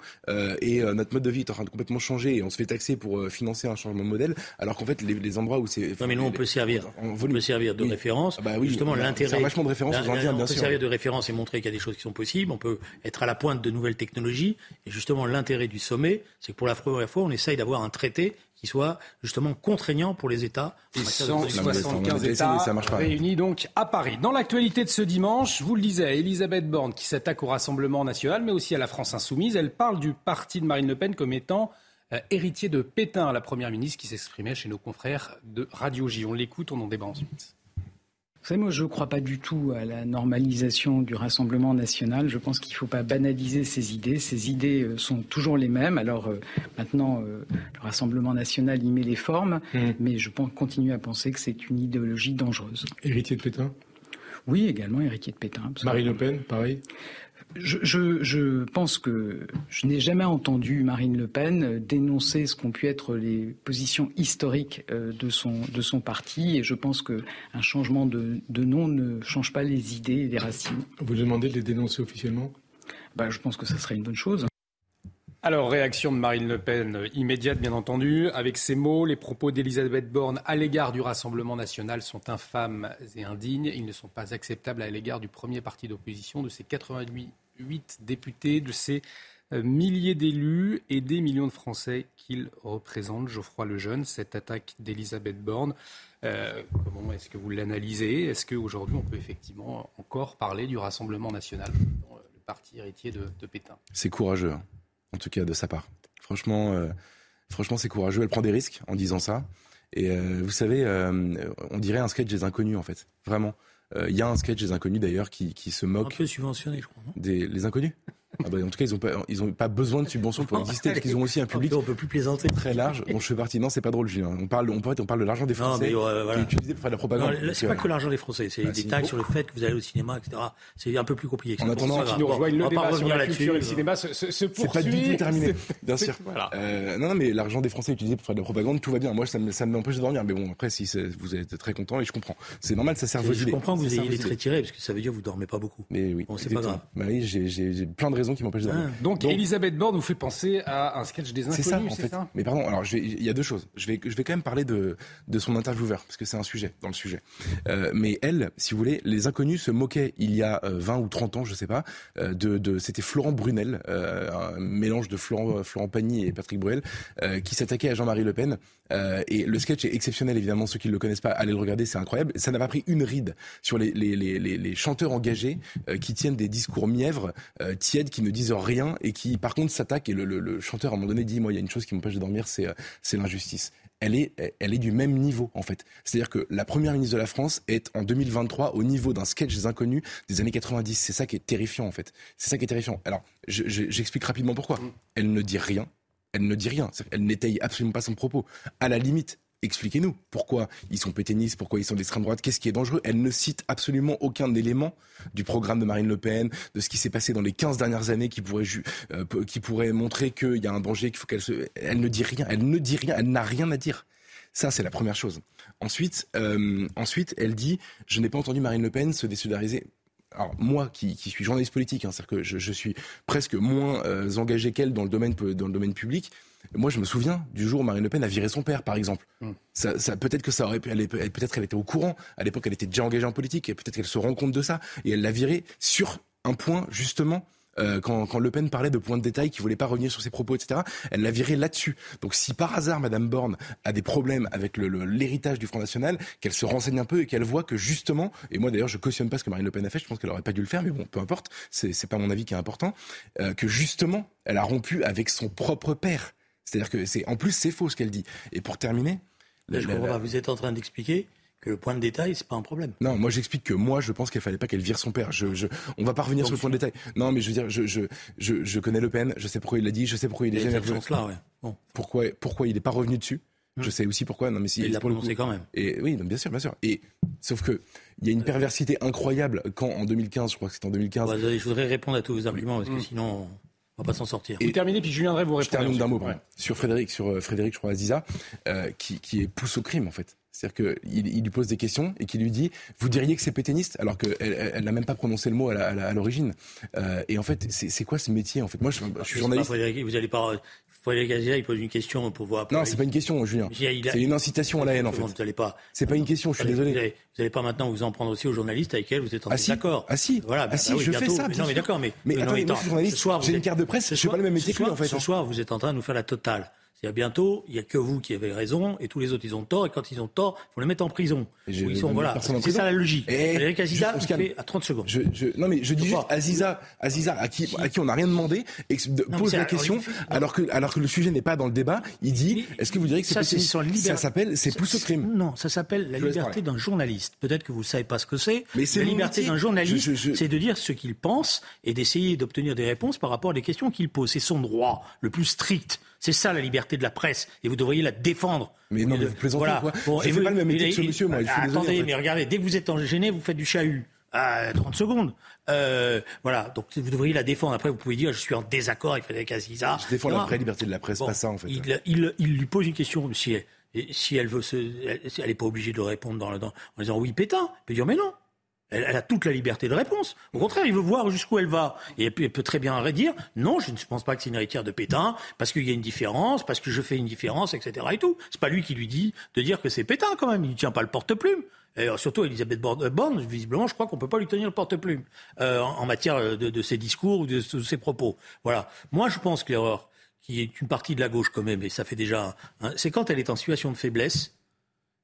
et notre mode de vie est en train de complètement changer et on se fait taxer pour financer un changement de modèle, alors qu'en fait les, les endroits où c'est non, mais nous, on peut servir, on peut servir de référence. Ah bah oui, Justement, l'intérêt. vachement de référence aux Indiens, bien on peut servir de référence et montrer qu'il y a des choses qui sont possibles. On peut être à la pointe de nouvelles technologies. Et justement, l'intérêt du sommet, c'est que pour la première fois, on essaye d'avoir un traité qui soit justement contraignant pour les États. Et 175 États réunis donc à Paris. Dans l'actualité de ce dimanche, vous le disiez, Elisabeth Borne qui s'attaque au Rassemblement national, mais aussi à la France insoumise. Elle parle du parti de Marine Le Pen comme étant euh, héritier de Pétain, la première ministre qui s'exprimait chez nos confrères de Radio J. On l'écoute, on en débat ensuite. Vous savez, moi, je ne crois pas du tout à la normalisation du Rassemblement national. Je pense qu'il ne faut pas banaliser ces idées. Ces idées euh, sont toujours les mêmes. Alors euh, maintenant, le Rassemblement national y met les formes, mmh. mais je pense, continue à penser que c'est une idéologie dangereuse. Héritier de Pétain? Oui, également héritier de Pétain. Marine Le Pen, pareil? Je, pense que je n'ai jamais entendu Marine Le Pen dénoncer ce qu'ont pu être les positions historiques euh, de son, de son parti et je pense qu'un changement de, nom ne change pas les idées et les racines. Vous demandez de les dénoncer officiellement? Bah, Je pense que ça serait une bonne chose. Alors, réaction de Marine Le Pen immédiate, bien entendu. Avec ces mots, les propos d'Elisabeth Borne à l'égard du Rassemblement national sont infâmes et indignes. Ils ne sont pas acceptables à l'égard du premier parti d'opposition, de ses 88 députés, de ses euh, milliers d'élus et des millions de Français qu'il représente. Geoffroy Lejeune, cette attaque d'Elisabeth Borne, euh, comment est-ce que vous l'analysez? Est-ce qu'aujourd'hui, on peut effectivement encore parler du Rassemblement national, le parti héritier de, de Pétain? C'est courageux. En tout cas de sa part. Franchement, euh, franchement, c'est courageux. Elle prend des risques en disant ça. Et euh, vous savez, euh, on dirait un sketch des inconnus en fait. Vraiment. Il y a un sketch des inconnus d'ailleurs qui, qui se moque. Un peu subventionné, je crois. des, les inconnus? Ah bah, en tout cas, ils n'ont pas, ils ont pas besoin de subventions pour exister, parce qu'ils ont aussi un public on peut plus plaisanter. très large dont je fais partie. Non, c'est pas drôle, Julien. On parle, on parle, on parle de l'argent des Non, Français mais euh, voilà. qui est utilisé pour faire de la propagande. C'est pas que l'argent des Français, c'est bah, des taxes sur le fait que vous allez au cinéma, etc. C'est un peu plus compliqué. que En attendant, Bon, qui ça nous rejoignent, Bon, le débat sur la culture et le cinéma se, se, se C'est pas poursuit. du tout terminé, bien sûr. Voilà. Euh, non, non, mais l'argent des Français utilisé pour faire de la propagande, tout va bien. Moi, ça me- ça m'empêche de dormir. Mais bon, après, si vous êtes très content et je comprends. C'est normal, ça sert vos Je idées. comprends que vous ayez les traits tirés, parce que ça veut dire que vous dormez pas beaucoup. Mais oui, Bon, c'est pas exactement. Bah j'ai plein de raisons qui m'empêchent de dormir. Ah. Donc, Donc- Elisabeth Borne vous fait penser à un sketch des C'est ça, inconnus, en fait. ça Mais pardon, alors il y a deux choses. Je vais, je vais quand même parler de, de son intervieweur, parce que c'est un sujet dans le sujet. Euh, mais elle, si vous voulez, les inconnus se moquaient il y a euh, 20 ou 30 ans, je sais pas, euh, de, de c'était Florent Brunel, euh, un mélange de Florent, Florent Pagny et Patrick Bruel, euh, qui s'attaquait à Jean-Marie Le Pen. Euh, et le sketch est exceptionnel, évidemment. Ceux qui ne le connaissent pas, allez le regarder, c'est incroyable. Ça n'a pas pris une ride sur les, les, les, les, chanteurs engagés euh, qui tiennent des discours mièvres, euh, tièdes, qui ne disent rien et qui, par contre, s'attaquent. Et le, le, le chanteur, à un moment donné, dit, moi, il y a une chose qui m'empêche de dormir, c'est euh, c'est l'injustice. Elle est, elle est du même niveau, en fait. C'est-à-dire que la première ministre de la France est en 2023 au niveau d'un sketch des inconnus des années 90. C'est ça qui est terrifiant, en fait. C'est ça qui est terrifiant. Alors, je- je- j'explique rapidement pourquoi. Elle ne dit rien. Elle ne dit rien. Qu'elle n'étaye absolument pas son propos. À la limite, expliquez-nous pourquoi ils sont pétainistes, pourquoi ils sont d'extrême droite, qu'est-ce qui est dangereux. Elle ne cite absolument aucun élément du programme de Marine Le Pen, de ce qui s'est passé dans les 15 dernières années qui pourrait, euh, qui pourrait montrer qu'il y a un danger, qu'il faut qu'elle se... Elle ne dit rien, elle ne dit rien, elle n'a rien à dire. Ça, c'est la première chose. Ensuite, euh, ensuite, elle dit, je n'ai pas entendu Marine Le Pen se désolidariser. Alors moi, qui, suis journaliste politique, hein, c'est-à-dire que je, suis presque moins euh, engagé qu'elle dans le domaine dans le domaine public. Moi, je me souviens du jour où Marine Le Pen a viré son père, par exemple. Ça, ça peut-être que ça aurait pu, elle elle- peut-être qu'elle était au courant. À l'époque, elle était déjà engagée en politique et peut-être qu'elle se rend compte de ça et elle l'a viré sur un point justement. euh, quand, quand Le Pen parlait de points de détail, qui voulait pas revenir sur ses propos, etc., elle l'a viré là-dessus. Donc si par hasard Madame Borne a des problèmes avec le- le- l'héritage du Front National, qu'elle se renseigne un peu et qu'elle voit que justement, et moi d'ailleurs je cautionne pas ce que Marine Le Pen a fait, je pense qu'elle aurait pas dû le faire, mais bon, peu importe, c'est c'est pas mon avis qui est important, euh, que justement elle a rompu avec son propre père. C'est-à-dire que c'est en plus c'est faux ce qu'elle dit. Et pour terminer, la- je la- comprends la- pas. Vous êtes en train d'expliquer que le point de détail, c'est pas un problème. non, moi j'explique que moi je pense qu'il fallait pas qu'elle vire son père. Je, je, on va pas revenir Donc, sur le point de détail. Non, mais je veux dire, je, je, je, je connais Le Pen, je sais pourquoi il l'a dit, je sais pourquoi il est jamais revenu. chance-là, ouais. Bon, Pourquoi, pourquoi il n'est pas revenu dessus? Je sais aussi pourquoi. Non, mais si il l'a prononcé quand même. Et oui, non, bien sûr, bien sûr. Et sauf que il y a une perversité incroyable quand en 2015, je crois que c'était en 2015. Bon, désolé, je voudrais répondre à tous vos arguments parce que sinon, on va pas s'en sortir. Vous terminez, puis Julien Drey vous Je répond. termine d'un mot, Ouais. Sur Frédéric, sur euh, Frédéric, je crois, Aziza, euh, qui, qui est pousse au crime, en fait. C'est-à-dire qu'il il lui pose des questions et qui lui dit Vous diriez que c'est pétainiste alors qu'elle elle, elle n'a même pas prononcé le mot à l'origine. Euh, et en fait, c'est quoi ce métier en fait? Moi, je, je suis Je pas, journaliste. Frédéric, vous allez pas. Frédéric il pose une question pour voir. Non, c'est pas une question, Julien. C'est une incitation à la haine, en fait. Vous allez pas. C'est pas une question, je suis désolé. vous allez pas maintenant vous en prendre aussi aux journalistes avec lesquels vous êtes en Ah désaccord. ah si, Voilà, ah bah, si, bah je fais ça. Non, mais d'accord, mais. Mais attendez, moi, je suis journaliste, j'ai une carte de presse, je fais pas le même métier que lui, en fait, Ce hein. soir, vous êtes en train de nous faire la totale. C'est-à-dire bientôt, il y a que vous qui avez raison et tous les autres ils ont tort et quand ils ont tort, il faut les mettre en prison. Ils sont voilà, c'est ça la logique. Eh, Frédéric Aziza, on se calme. à 30 secondes. Je, je, non mais je dis juste Aziza, Aziza à qui, à qui on n'a rien demandé, pose c'est- la question alors que alors que le sujet n'est pas dans le débat. Il dit est-ce que vous diriez que c'est ça, c'est Ça s'appelle c'est pousse au crime. Non, ça s'appelle la liberté d'un journaliste. Peut-être que vous ne savez pas ce que c'est. Mais c'est La liberté d'un journaliste, c'est de dire ce qu'il pense et d'essayer d'obtenir des réponses par rapport à des questions qu'il pose. C'est son droit le plus strict. C'est ça la liberté de la presse et vous devriez la défendre. Mais non, mais vous plaisantez ou quoi Je et fais pas le même métier que ce monsieur, moi, je Ah, désolé, Attendez, en fait. mais regardez, dès que vous êtes en gêné, vous faites du chahut. À 30 secondes. Euh, voilà, donc vous devriez la défendre. Après, vous pouvez dire je suis en désaccord avec Frédéric Aziza. Je défends Non, la vraie liberté de la presse, Bon, pas ça en fait. Il, il, il lui pose une question si elle, si elle veut se, elle n'est pas obligée de répondre dans, le- dans- en disant oui pétain. Elle peut dire mais non. Elle, elle a toute la liberté de réponse. Au contraire, il veut voir jusqu'où elle va. Et elle peut, elle peut très bien dire non, je ne pense pas que c'est une héritière de Pétain, parce qu'il y a une différence, parce que je fais une différence, etc. Et tout. C'est pas lui qui lui dit de dire que c'est Pétain quand même. Il ne tient pas le porte-plume. Et euh, surtout Elisabeth Borne, euh, Borne, visiblement, je crois qu'on peut pas lui tenir le porte-plume euh, en, matière de, de ses discours ou de, ses propos. Voilà. Moi, je pense que l'erreur, qui est une partie de la gauche quand même, et ça fait déjà, un- c'est quand elle est en situation de faiblesse,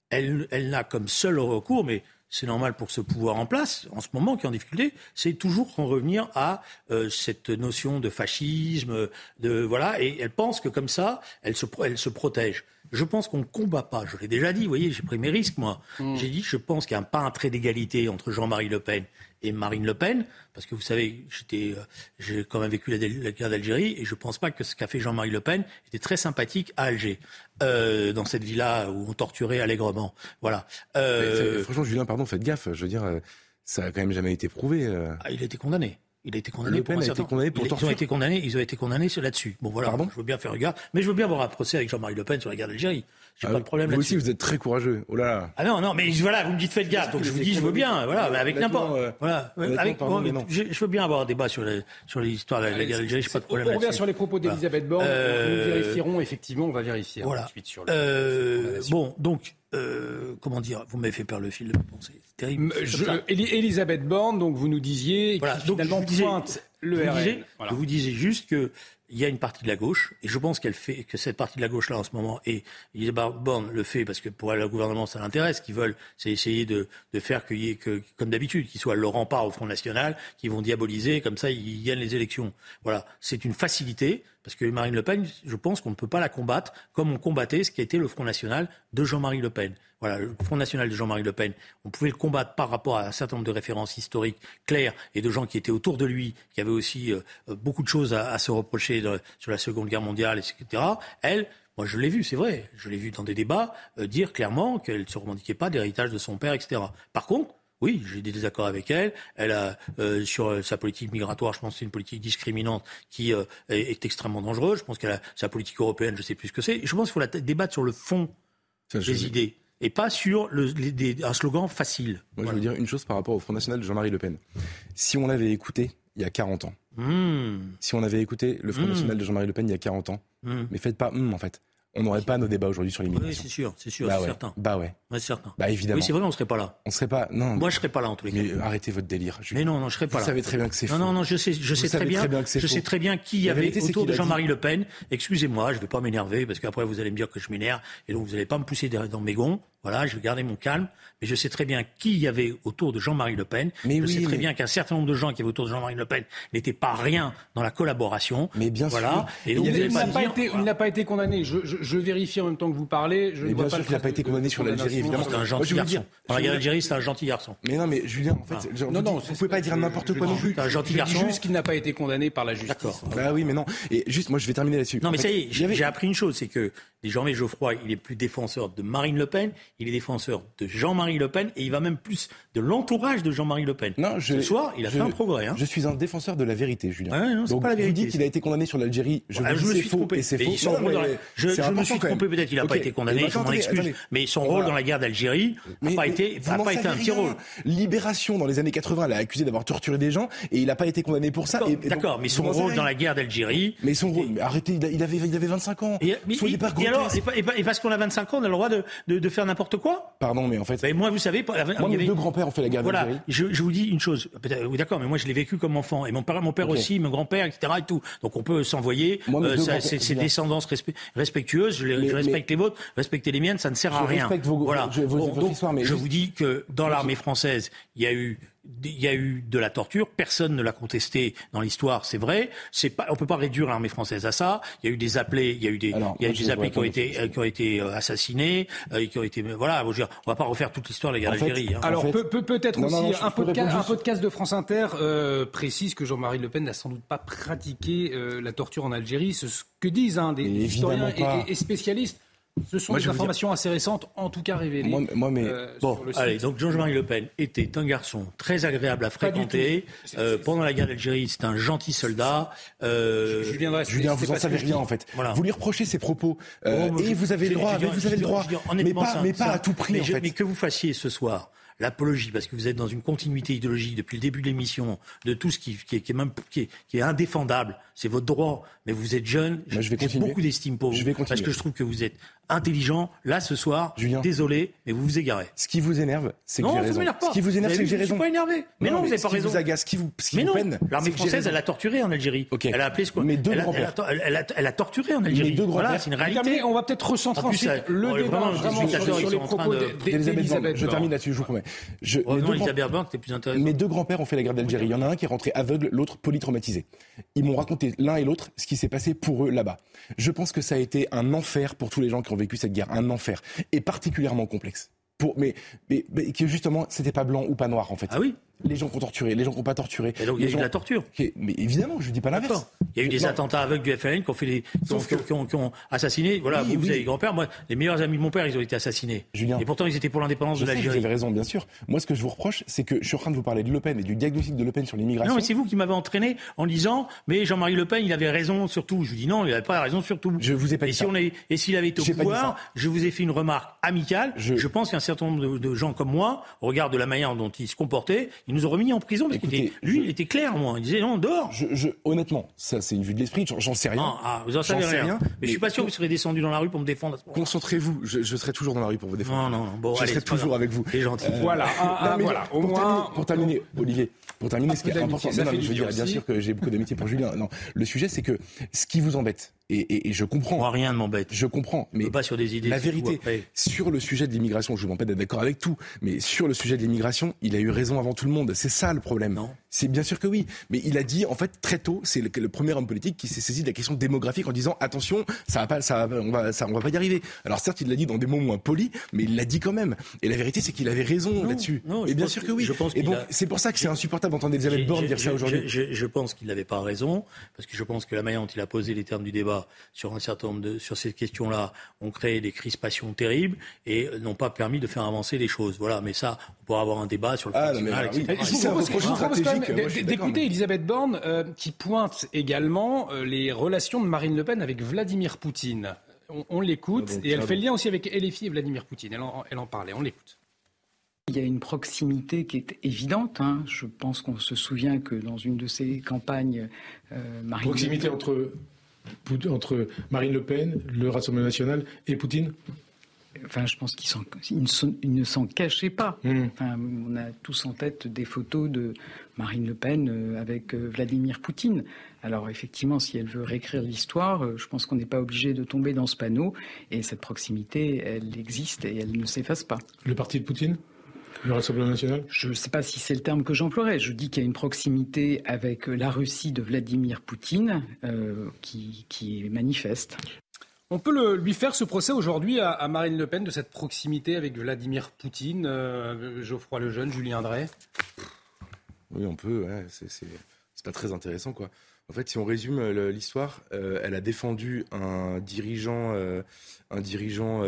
elle, elle n'a comme seul recours, mais c'est normal pour ce pouvoir en place, en ce moment, qui est en difficulté, c'est toujours en revenir à euh, cette notion de fascisme, de voilà, et elle pense que comme ça, elle se, elle se protège. Je pense qu'on ne combat pas. Je l'ai déjà dit, vous voyez, j'ai pris mes risques, moi. Mm. J'ai dit, je pense qu'il n'y a pas un trait d'égalité entre Jean-Marie Le Pen et Marine Le Pen, parce que vous savez, j'étais, euh, j'ai quand même vécu la, la guerre d'Algérie, et je ne pense pas que ce qu'a fait Jean-Marie Le Pen était très sympathique à Alger, euh, dans cette villa où on torturait allègrement. Voilà. Euh, Mais, Franchement, Julien, pardon, faites gaffe. Je veux dire, euh, ça a quand même jamais été prouvé. euh. ah, il a été condamné. Il a été condamné Le pour Pen a été certain- condamné pour ils, ils ont été condamnés. Ils ont été condamnés là-dessus. Bon voilà. Pardon je veux bien faire regard, mais je veux bien avoir un procès avec Jean-Marie Le Pen sur la guerre d'Algérie. J'ai Ah, pas de problème Vous aussi, vous êtes très courageux. Oh là là. Ah non, non, mais voilà, vous me dites faites gaffe, donc je vous dis je veux bien, voilà, mais avec n'importe. euh, Voilà, avec, pardon, je, je veux bien avoir un débat sur, les- sur l'histoire de la, guerre d'Algérie, j'ai pas de problème On revient sur les propos d'Elisabeth Borne. Euh, Nous vérifierons, effectivement, on va vérifier Voilà. ensuite sur le. Euh, bon, donc, euh, comment dire, vous m'avez fait perdre le fil pensée. C'est terrible. Je- Elisabeth Borne, donc vous nous disiez, Voilà, qui donc finalement disais- pointe le je vous RN. disais, Voilà. je vous disais juste que il y a une partie de la gauche, et je pense qu'elle fait que cette partie de la gauche là en ce moment, et Elisabeth Borne le fait parce que pour elle, le gouvernement ça l'intéresse, ce qu'ils veulent, c'est essayer de, de faire qu'il y ait que, comme d'habitude, qu'il soit le rempart au Front National, qui vont diaboliser, comme ça ils gagnent les élections. Voilà, c'est une facilité. Parce que Marine Le Pen, je pense qu'on ne peut pas la combattre comme on combattait ce qui était le Front National de Jean-Marie Le Pen. Voilà, le Front National de Jean-Marie Le Pen, on pouvait le combattre par rapport à un certain nombre de références historiques claires et de gens qui étaient autour de lui, qui avaient aussi euh, euh, beaucoup de choses à, à se reprocher de- sur la Seconde Guerre mondiale, etc. Elle, moi je l'ai vu, c'est vrai, je l'ai vu dans des débats euh, dire clairement qu'elle ne se revendiquait pas d'héritage de son père, etc. Par contre, oui, j'ai des désaccords avec elle. Elle a euh, sur sa politique migratoire, je pense que c'est une politique discriminante qui euh, est, est extrêmement dangereuse. Je pense qu'elle a sa politique européenne, je sais plus ce que c'est. Je pense qu'il faut la débattre sur le fond Ça, des idées et pas sur le, les- des- un slogan facile. Moi, je veux dire une chose par rapport au Front National de Jean-Marie Le Pen. Si on l'avait écouté il y a 40 ans, Mmh, si on avait écouté le Front Mm. National de Jean-Marie Le Pen il y a 40 ans, mmh. mais faites pas en fait, on n'aurait pas nos débats aujourd'hui sur Oui, l'immigration. c'est sûr, c'est sûr, bah c'est ouais, certain. bah ouais, Ouais, c'est certain. bah évidemment. Oui, c'est vrai, on serait pas là. on serait pas. Non, Moi, je serais pas là en tous les cas. mais arrêtez votre délire. Julien. Mais non, non, je serais pas Vous là. savez très bien que c'est faux. Non, non, non, je sais, je sais très bien, très bien que c'est je faux. sais très bien qui y avait autour de Jean-Marie Le Pen. Excusez-moi, je vais pas m'énerver parce qu'après vous allez me dire que je m'énerve et donc vous allez pas me pousser dans mes gonds. Voilà, je vais garder mon calme. Mais je sais très bien qui y avait autour de Jean-Marie Le Pen. Mais je oui, sais très mais- bien qu'un certain nombre de gens qui avaient autour de Jean-Marie Le Pen n'étaient pas rien dans la collaboration. Mais bien voilà. sûr. Et donc Il n'a pas, été, pas condamné. Je, je- je vérifie en même temps que vous parlez. Je Mais bien pas sûr qu'il n'a pas été condamné sur l'Algérie, évidemment. C'est un Moi, gentil veux garçon. Dans la je guerre veux- d'Algérie, c'est un gentil garçon. Mais non, mais Julien, en fait, genre, Non, non, vous pouvez pas dire n'importe quoi non plus. C'est un gentil garçon. juste qu'il n'a pas été condamné par la justice. D'accord. Bah oui, mais non. Et juste, moi, je vais terminer là-dessus. Non, mais ça y est, j'ai appris une chose, c'est que désormais Geoffroy, il est plus défenseur de Marine Le Pen, il est défenseur de Jean-Marie Le Pen, et il va même plus de l'entourage de Jean-Marie Le Pen. Non, je, Ce soir, il a je- fait un progrès. Hein. Je suis un défenseur de la vérité, Julien. Ouais, non, Donc, pas la vérité, Vous dites qu'il a été condamné sur l'Algérie. Je, Ah, je me suis faux trompé. et c'est faux. Non, mais Je, je me suis trompé, peut-être qu'il n'a pas été condamné, je m'en excuse. Mais son On rôle dans la guerre d'Algérie n'a pas été, n'en pas été un petit rôle. Libération dans les années 80, elle a accusé d'avoir torturé des gens et il n'a pas été condamné pour ça. D'accord, mais son rôle dans la guerre d'Algérie. Mais son rôle, arrêtez, il, a- avait, il avait 25 ans. Soyez pas et alors, et, pa- et pa- et parce qu'on a 25 ans, on a le droit de, de, de faire n'importe quoi Pardon, mais en fait, Ben, Moi, vous savez, moi, mes avait- deux grands-pères ont fait la guerre Voilà, d'Algérie. je, je vous dis une chose. Oui, d'accord, mais moi je l'ai vécu comme enfant et mon père, mon père aussi, mon grand-père, etc. Et tout. Donc on peut s'envoyer. Euh, c'est descendances respe- respectueuses. Je, les- je respecte les vôtres, respectez les miennes, ça ne sert à Je rien. respecte vos- voilà. je- vos- Bon, votre donc, histoire, mais je juste- vous dis que dans l'armée française, il y a eu il y a eu de la torture, personne ne l'a contesté dans l'histoire, c'est vrai. C'est pas, on peut pas réduire l'armée française à ça. Il y a eu des appelés, il y a eu des, Alors, il y a eu des appelés qui ont été, répondre qui ont été euh, assassinés, euh, et qui ont été, voilà. bon, je veux dire, on va pas refaire toute l'histoire de la guerre d'Algérie. hein. Alors, En fait- peut, peut, peut-être Non, aussi, non, non, je- un, podcast, un podcast de France Inter euh, précise que Jean-Marie Le Pen n'a sans doute pas pratiqué euh, la torture en Algérie. C'est ce que disent hein, des, historiens et spécialistes. Ce sont Moi, des je informations assez récentes, en tout cas révélées. Moi, moi, mais euh, Bon, allez, donc Jean-Marie Le Pen était un garçon très agréable à fréquenter. Euh, pendant la guerre d'Algérie, c'est un gentil soldat. Euh, Julien Drey, c'est- Julien, vous en savez je rien en fait. Voilà. Vous lui reprochez ses propos Oh, et je- vous avez le je- droit, je- mais vous avez je- le droit, je- je- mais pas, mais à tout prix mais en je- fait. Mais que vous fassiez ce soir l'apologie, parce que vous êtes dans une continuité idéologique depuis le début de l'émission, de tout ce qui, qui est, qui est même qui est, qui est indéfendable, c'est votre droit. Mais vous êtes jeune, je j'ai beaucoup d'estime pour vous, Je vais parce que je trouve que vous êtes intelligent. Là, ce soir, Julien. désolé, mais vous vous égarez. Ce qui vous énerve, c'est que Non, j'ai raison. m'énerve pas. Ce qui vous énerve, c'est que j'ai je suis raison. pas énervé. Mais non, vous n'avez ce pas qui raison. vous agace, ce qui vous, ce qui Mais vous peine, l'armée française, raison. elle a torturé en Algérie. Ok. Elle a appelé ce quoi Mes deux elle, a, elle, a, elle a- elle a torturé en Algérie. Mes deux voilà, c'est une réalité. on va peut-être recentrer ensuite le débat vraiment, sur, les propos de- d'E- D'Elisabeth Je termine là-dessus, je vous promets. Mais je, Oh, mes non, deux grands- plus mes deux grands-pères ont fait la guerre d'Algérie. Il y en a un qui est rentré aveugle, l'autre polytraumatisé. Ils m'ont raconté l'un et l'autre ce qui s'est passé pour eux là-bas. Je pense que ça a été un enfer pour tous les gens qui ont vécu cette guerre, un enfer, et particulièrement complexe. Pour, mais, mais, mais que justement, c'était pas blanc ou pas noir en fait. Ah oui Les gens qui ont torturé, les gens qui n'ont pas torturé. Et donc il y a eu gens de la torture. Mais évidemment, je dis pas l'inverse. Il y a eu des Non. attentats aveugles du FLN qui ont fait les, qui ont, que- qui ont- qui ont assassiné. Voilà, Oui, vous, oui. avez grand-père. Moi, les meilleurs amis de mon père, ils ont été assassinés. Julien. Et pourtant, ils étaient pour l'indépendance de sais que vous l'Algérie. avez raison, bien sûr. Moi, ce que je vous reproche, c'est que je suis en train de vous parler de Le Pen et du diagnostic de Le Pen sur l'immigration. Non, mais c'est vous qui m'avez entraîné en disant, mais Jean-Marie Le Pen, il avait raison sur tout. Je vous dis non, il n'avait pas raison sur tout. Je vous ai pas et dit si ça. on est, et s'il avait été au pouvoir, je vous ai fait une remarque amicale. Je, Je- pense qu'un certain nombre de, de gens comme moi, au regard de la manière dont il se comportait, il nous aurait mis en prison parce qu'il Écoutez, était, lui, je- il était clair, moi. Il disait non, dehors. Je, je- honnêtement, ça c'est une vue de l'esprit, j'en- sais rien. Non, ah, vous en savez rien. rien, mais, je suis mais- pas sûr que vous serez descendu dans la rue pour me défendre. à ce moment-là. Concentrez-vous, je, je serai toujours dans la rue pour vous défendre. Non, non, non. Bon, je allez, serai toujours avec vous. C'est gentil. Voilà, ah, Non, ah, mais voilà. Au pour, moins, terminer, pour terminer, Olivier, pour terminer, ce qui est important, mais je veux dire, bien sûr que j'ai beaucoup d'amitié pour Julien. Non, le sujet, c'est que ce qui vous embête, et, et- et je comprends, Moi, rien ne m'embête. je comprends, mais pas sur des idées. la vérité, sur le sujet de l'immigration, je ne vous pas d'être d'accord avec tout, mais sur le sujet de l'immigration, il a eu raison avant tout le monde. C'est ça le problème. Non. C'est bien sûr que oui, mais il a dit en fait très tôt, c'est le, le premier homme politique qui s'est saisi de la question démographique en disant attention, ça va pas, ça, va- on va, ça, on va pas y arriver. Alors certes, il l'a dit dans des mots moins polis, mais il l'a dit quand même. Et la vérité, c'est qu'il avait raison là-dessus. Et bien pense sûr que- oui. je pense Et donc a- c'est pour ça que c'est insupportable d'entendre Elisabeth Borne dire ça aujourd'hui. Je pense qu'il n'avait pas raison, parce que je pense que la manière dont il a posé les termes du débat sur un certain nombre de sur ces questions-là ont créé des crispations terribles et n'ont pas permis de faire avancer les choses. Voilà, mais ça, on pourra avoir un débat sur le Ah, D'écouter Elisabeth Borne euh, qui pointe également euh, les relations de Marine Le Pen avec Vladimir Poutine. On, on l'écoute Ah, et elle fait le lien aussi avec LFI et Vladimir Poutine. Elle en, elle en parlait, on l'écoute. Il y a une proximité qui est évidente. hein. Je pense qu'on se souvient que dans une de ces campagnes, euh, Marine Le Proximité Pen- entre, entre Marine Le Pen, le Rassemblement national et Poutine? Enfin, je pense qu'ils ne s'en- cachaient pas. Hmm. Enfin, on a tous en tête des photos de Marine Le Pen euh, avec euh, Vladimir Poutine. Alors effectivement, si elle veut réécrire l'histoire, euh, je pense qu'on n'est pas obligé de tomber dans ce panneau. Et cette proximité, elle existe et elle ne s'efface pas. Le parti de Poutine? Le Rassemblement national? Je ne sais pas si c'est le terme que j'emploierais. Je dis qu'il y a une proximité avec la Russie de Vladimir Poutine euh, qui, qui est manifeste. On peut lui faire ce procès aujourd'hui à, Marine Le Pen de cette proximité avec Vladimir Poutine, euh, Geoffroy Lejeune, Julien Drey? Oui, on peut. C'est pas très intéressant, quoi. En fait, si on résume euh, l'histoire, euh, elle a défendu un dirigeant, un dirigeant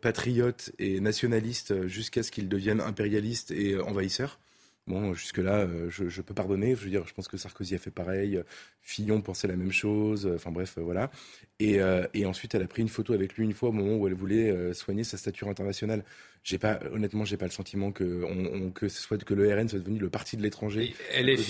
patriote et nationaliste jusqu'à ce qu'il devienne impérialiste et envahisseur. Bon, jusque-là, euh, je, je peux pardonner. Je veux dire, je pense que Sarkozy a fait pareil. euh, Fillon pensait la même chose. euh, Enfin bref, voilà. Et, euh, et ensuite, elle a pris une photo avec lui une fois au moment où elle voulait soigner sa stature internationale. J'ai pas, honnêtement, j'ai pas le sentiment que, on, on- que ce soit que le RN soit devenu le parti de l'étranger.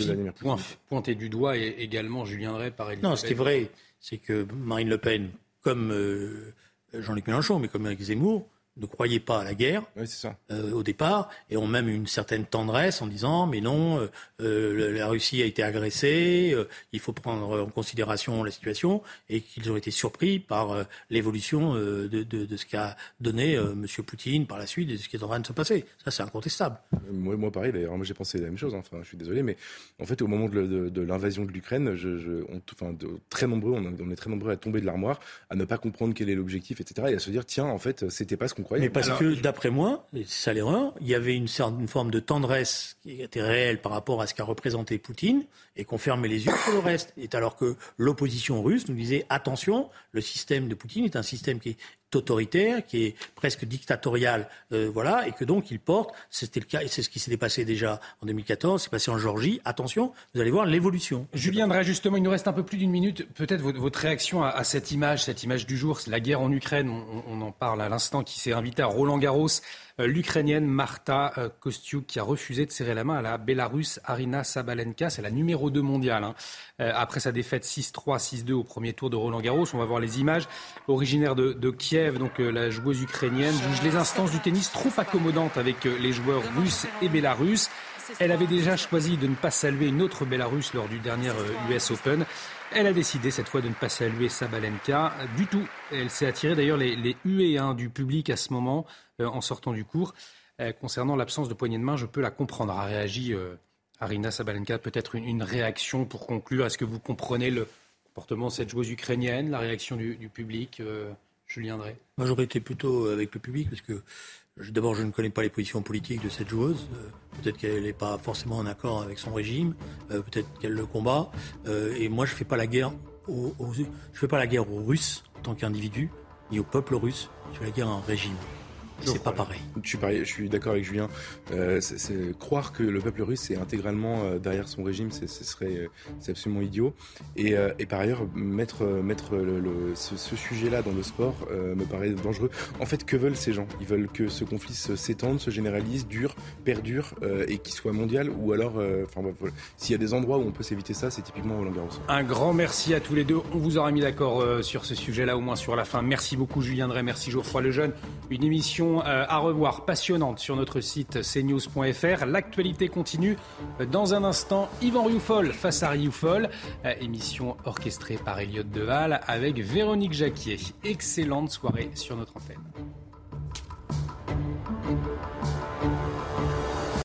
Vladimir Poutine. point, pointé du doigt, et également Julien Drey par Elisabeth. Non, ce qui est vrai, c'est que Marine Le Pen, comme euh, Jean-Luc Mélenchon, mais comme Eric Zemmour, ne croyait pas à la guerre Oui, c'est ça. euh, au départ et ont même une certaine tendresse en disant mais non, euh, euh, la Russie a été agressée, euh, il faut prendre en considération la situation et qu'ils ont été surpris par l'évolution de, de, de ce qu'a donné M. Poutine par la suite et de ce qui est en train de se passer. Ça, c'est incontestable. Moi, moi pareil, d'ailleurs, moi j'ai pensé la même chose. hein. Enfin, je suis désolé, mais en fait, au moment de, le- de- de l'invasion de l'Ukraine, je, je- on, enfin, très nombreux, on, on est très nombreux à tomber de l'armoire, à ne pas comprendre quel est l'objectif, etc., et à se dire tiens, en fait, c'était pas ce qu'on Mais parce que, d'après moi, c'est ça l'erreur, il y avait une certaine forme de tendresse qui était réelle par rapport à ce qu'a représenté Poutine et qu'on fermait les yeux sur le reste. Et alors que l'opposition russe nous disait attention, le système de Poutine est un système qui est autoritaire, qui est presque dictatorial, euh, voilà, et que donc il porte, c'était le cas, et c'est ce qui s'était passé déjà en 2014, c'est passé en Géorgie, attention, vous allez voir l'évolution. Julien Drey, justement, il nous reste un peu plus d'une minute. Peut-être votre, réaction à, cette image, cette image du jour, la guerre en Ukraine. On, en parle à l'instant, qui s'est invitée à Roland Garros. Euh, L'Ukrainienne Marta euh, Kostiuk qui a refusé de serrer la main à la Bélarusse Arina Sabalenka. C'est la numéro 2 mondiale. hein. Euh, après sa défaite 6-3, 6-2 au premier tour de Roland Garros, on va voir les images. Originaire de, Kiev, donc la joueuse ukrainienne juge les instances du tennis trop accommodantes avec les joueurs russes et bélarusses. Elle avait déjà choisi de ne pas saluer une autre Bélarusse lors du dernier US Open. Elle a décidé cette fois de ne pas saluer Sabalenka du tout. Elle s'est attirée d'ailleurs les, les huées hein, du public à ce moment en sortant du cours. concernant l'absence de poignée de main, je peux la comprendre, a réagi Arina Sabalenka. Peut-être une, réaction pour conclure. Est-ce que vous comprenez le comportement de cette joueuse ukrainienne, la réaction du, public Julien Drey? Moi, j'aurais été plutôt avec le public parce que D'abord, je ne connais pas les positions politiques de cette joueuse. Euh, peut-être qu'elle n'est pas forcément en accord avec son régime. Euh, peut-être qu'elle le combat. Euh, et moi, je fais pas la guerre aux, fais pas la guerre aux Russes en tant qu'individu, ni au peuple russe. Je fais la guerre à un régime. C'est pas pareil. Je suis, je suis d'accord avec Julien. Euh, croire que le peuple russe est intégralement euh, derrière son régime, ce serait c'est absolument idiot. Et, euh, et, par ailleurs, mettre, mettre le, ce, ce, sujet-là dans le sport me paraît dangereux. En fait, que veulent ces gens? Ils veulent que ce conflit s'étende, se généralise, dure, perdure et qu'il soit mondial. Ou alors, enfin, s'il y a des endroits où on peut s'éviter ça, c'est typiquement Roland Garros. Un grand merci à tous les deux. On vous aura mis d'accord sur ce sujet-là, au moins sur la fin. Merci beaucoup, Julien Drey. Merci, Geoffroy Lejeune. Une émission euh, à revoir passionnante sur notre site cnews.fr. L'actualité continue dans un instant. Yvan Rioufol face à Rioufol, euh, émission orchestrée par Elliot Deval avec Véronique Jacquier. Excellente soirée sur notre antenne.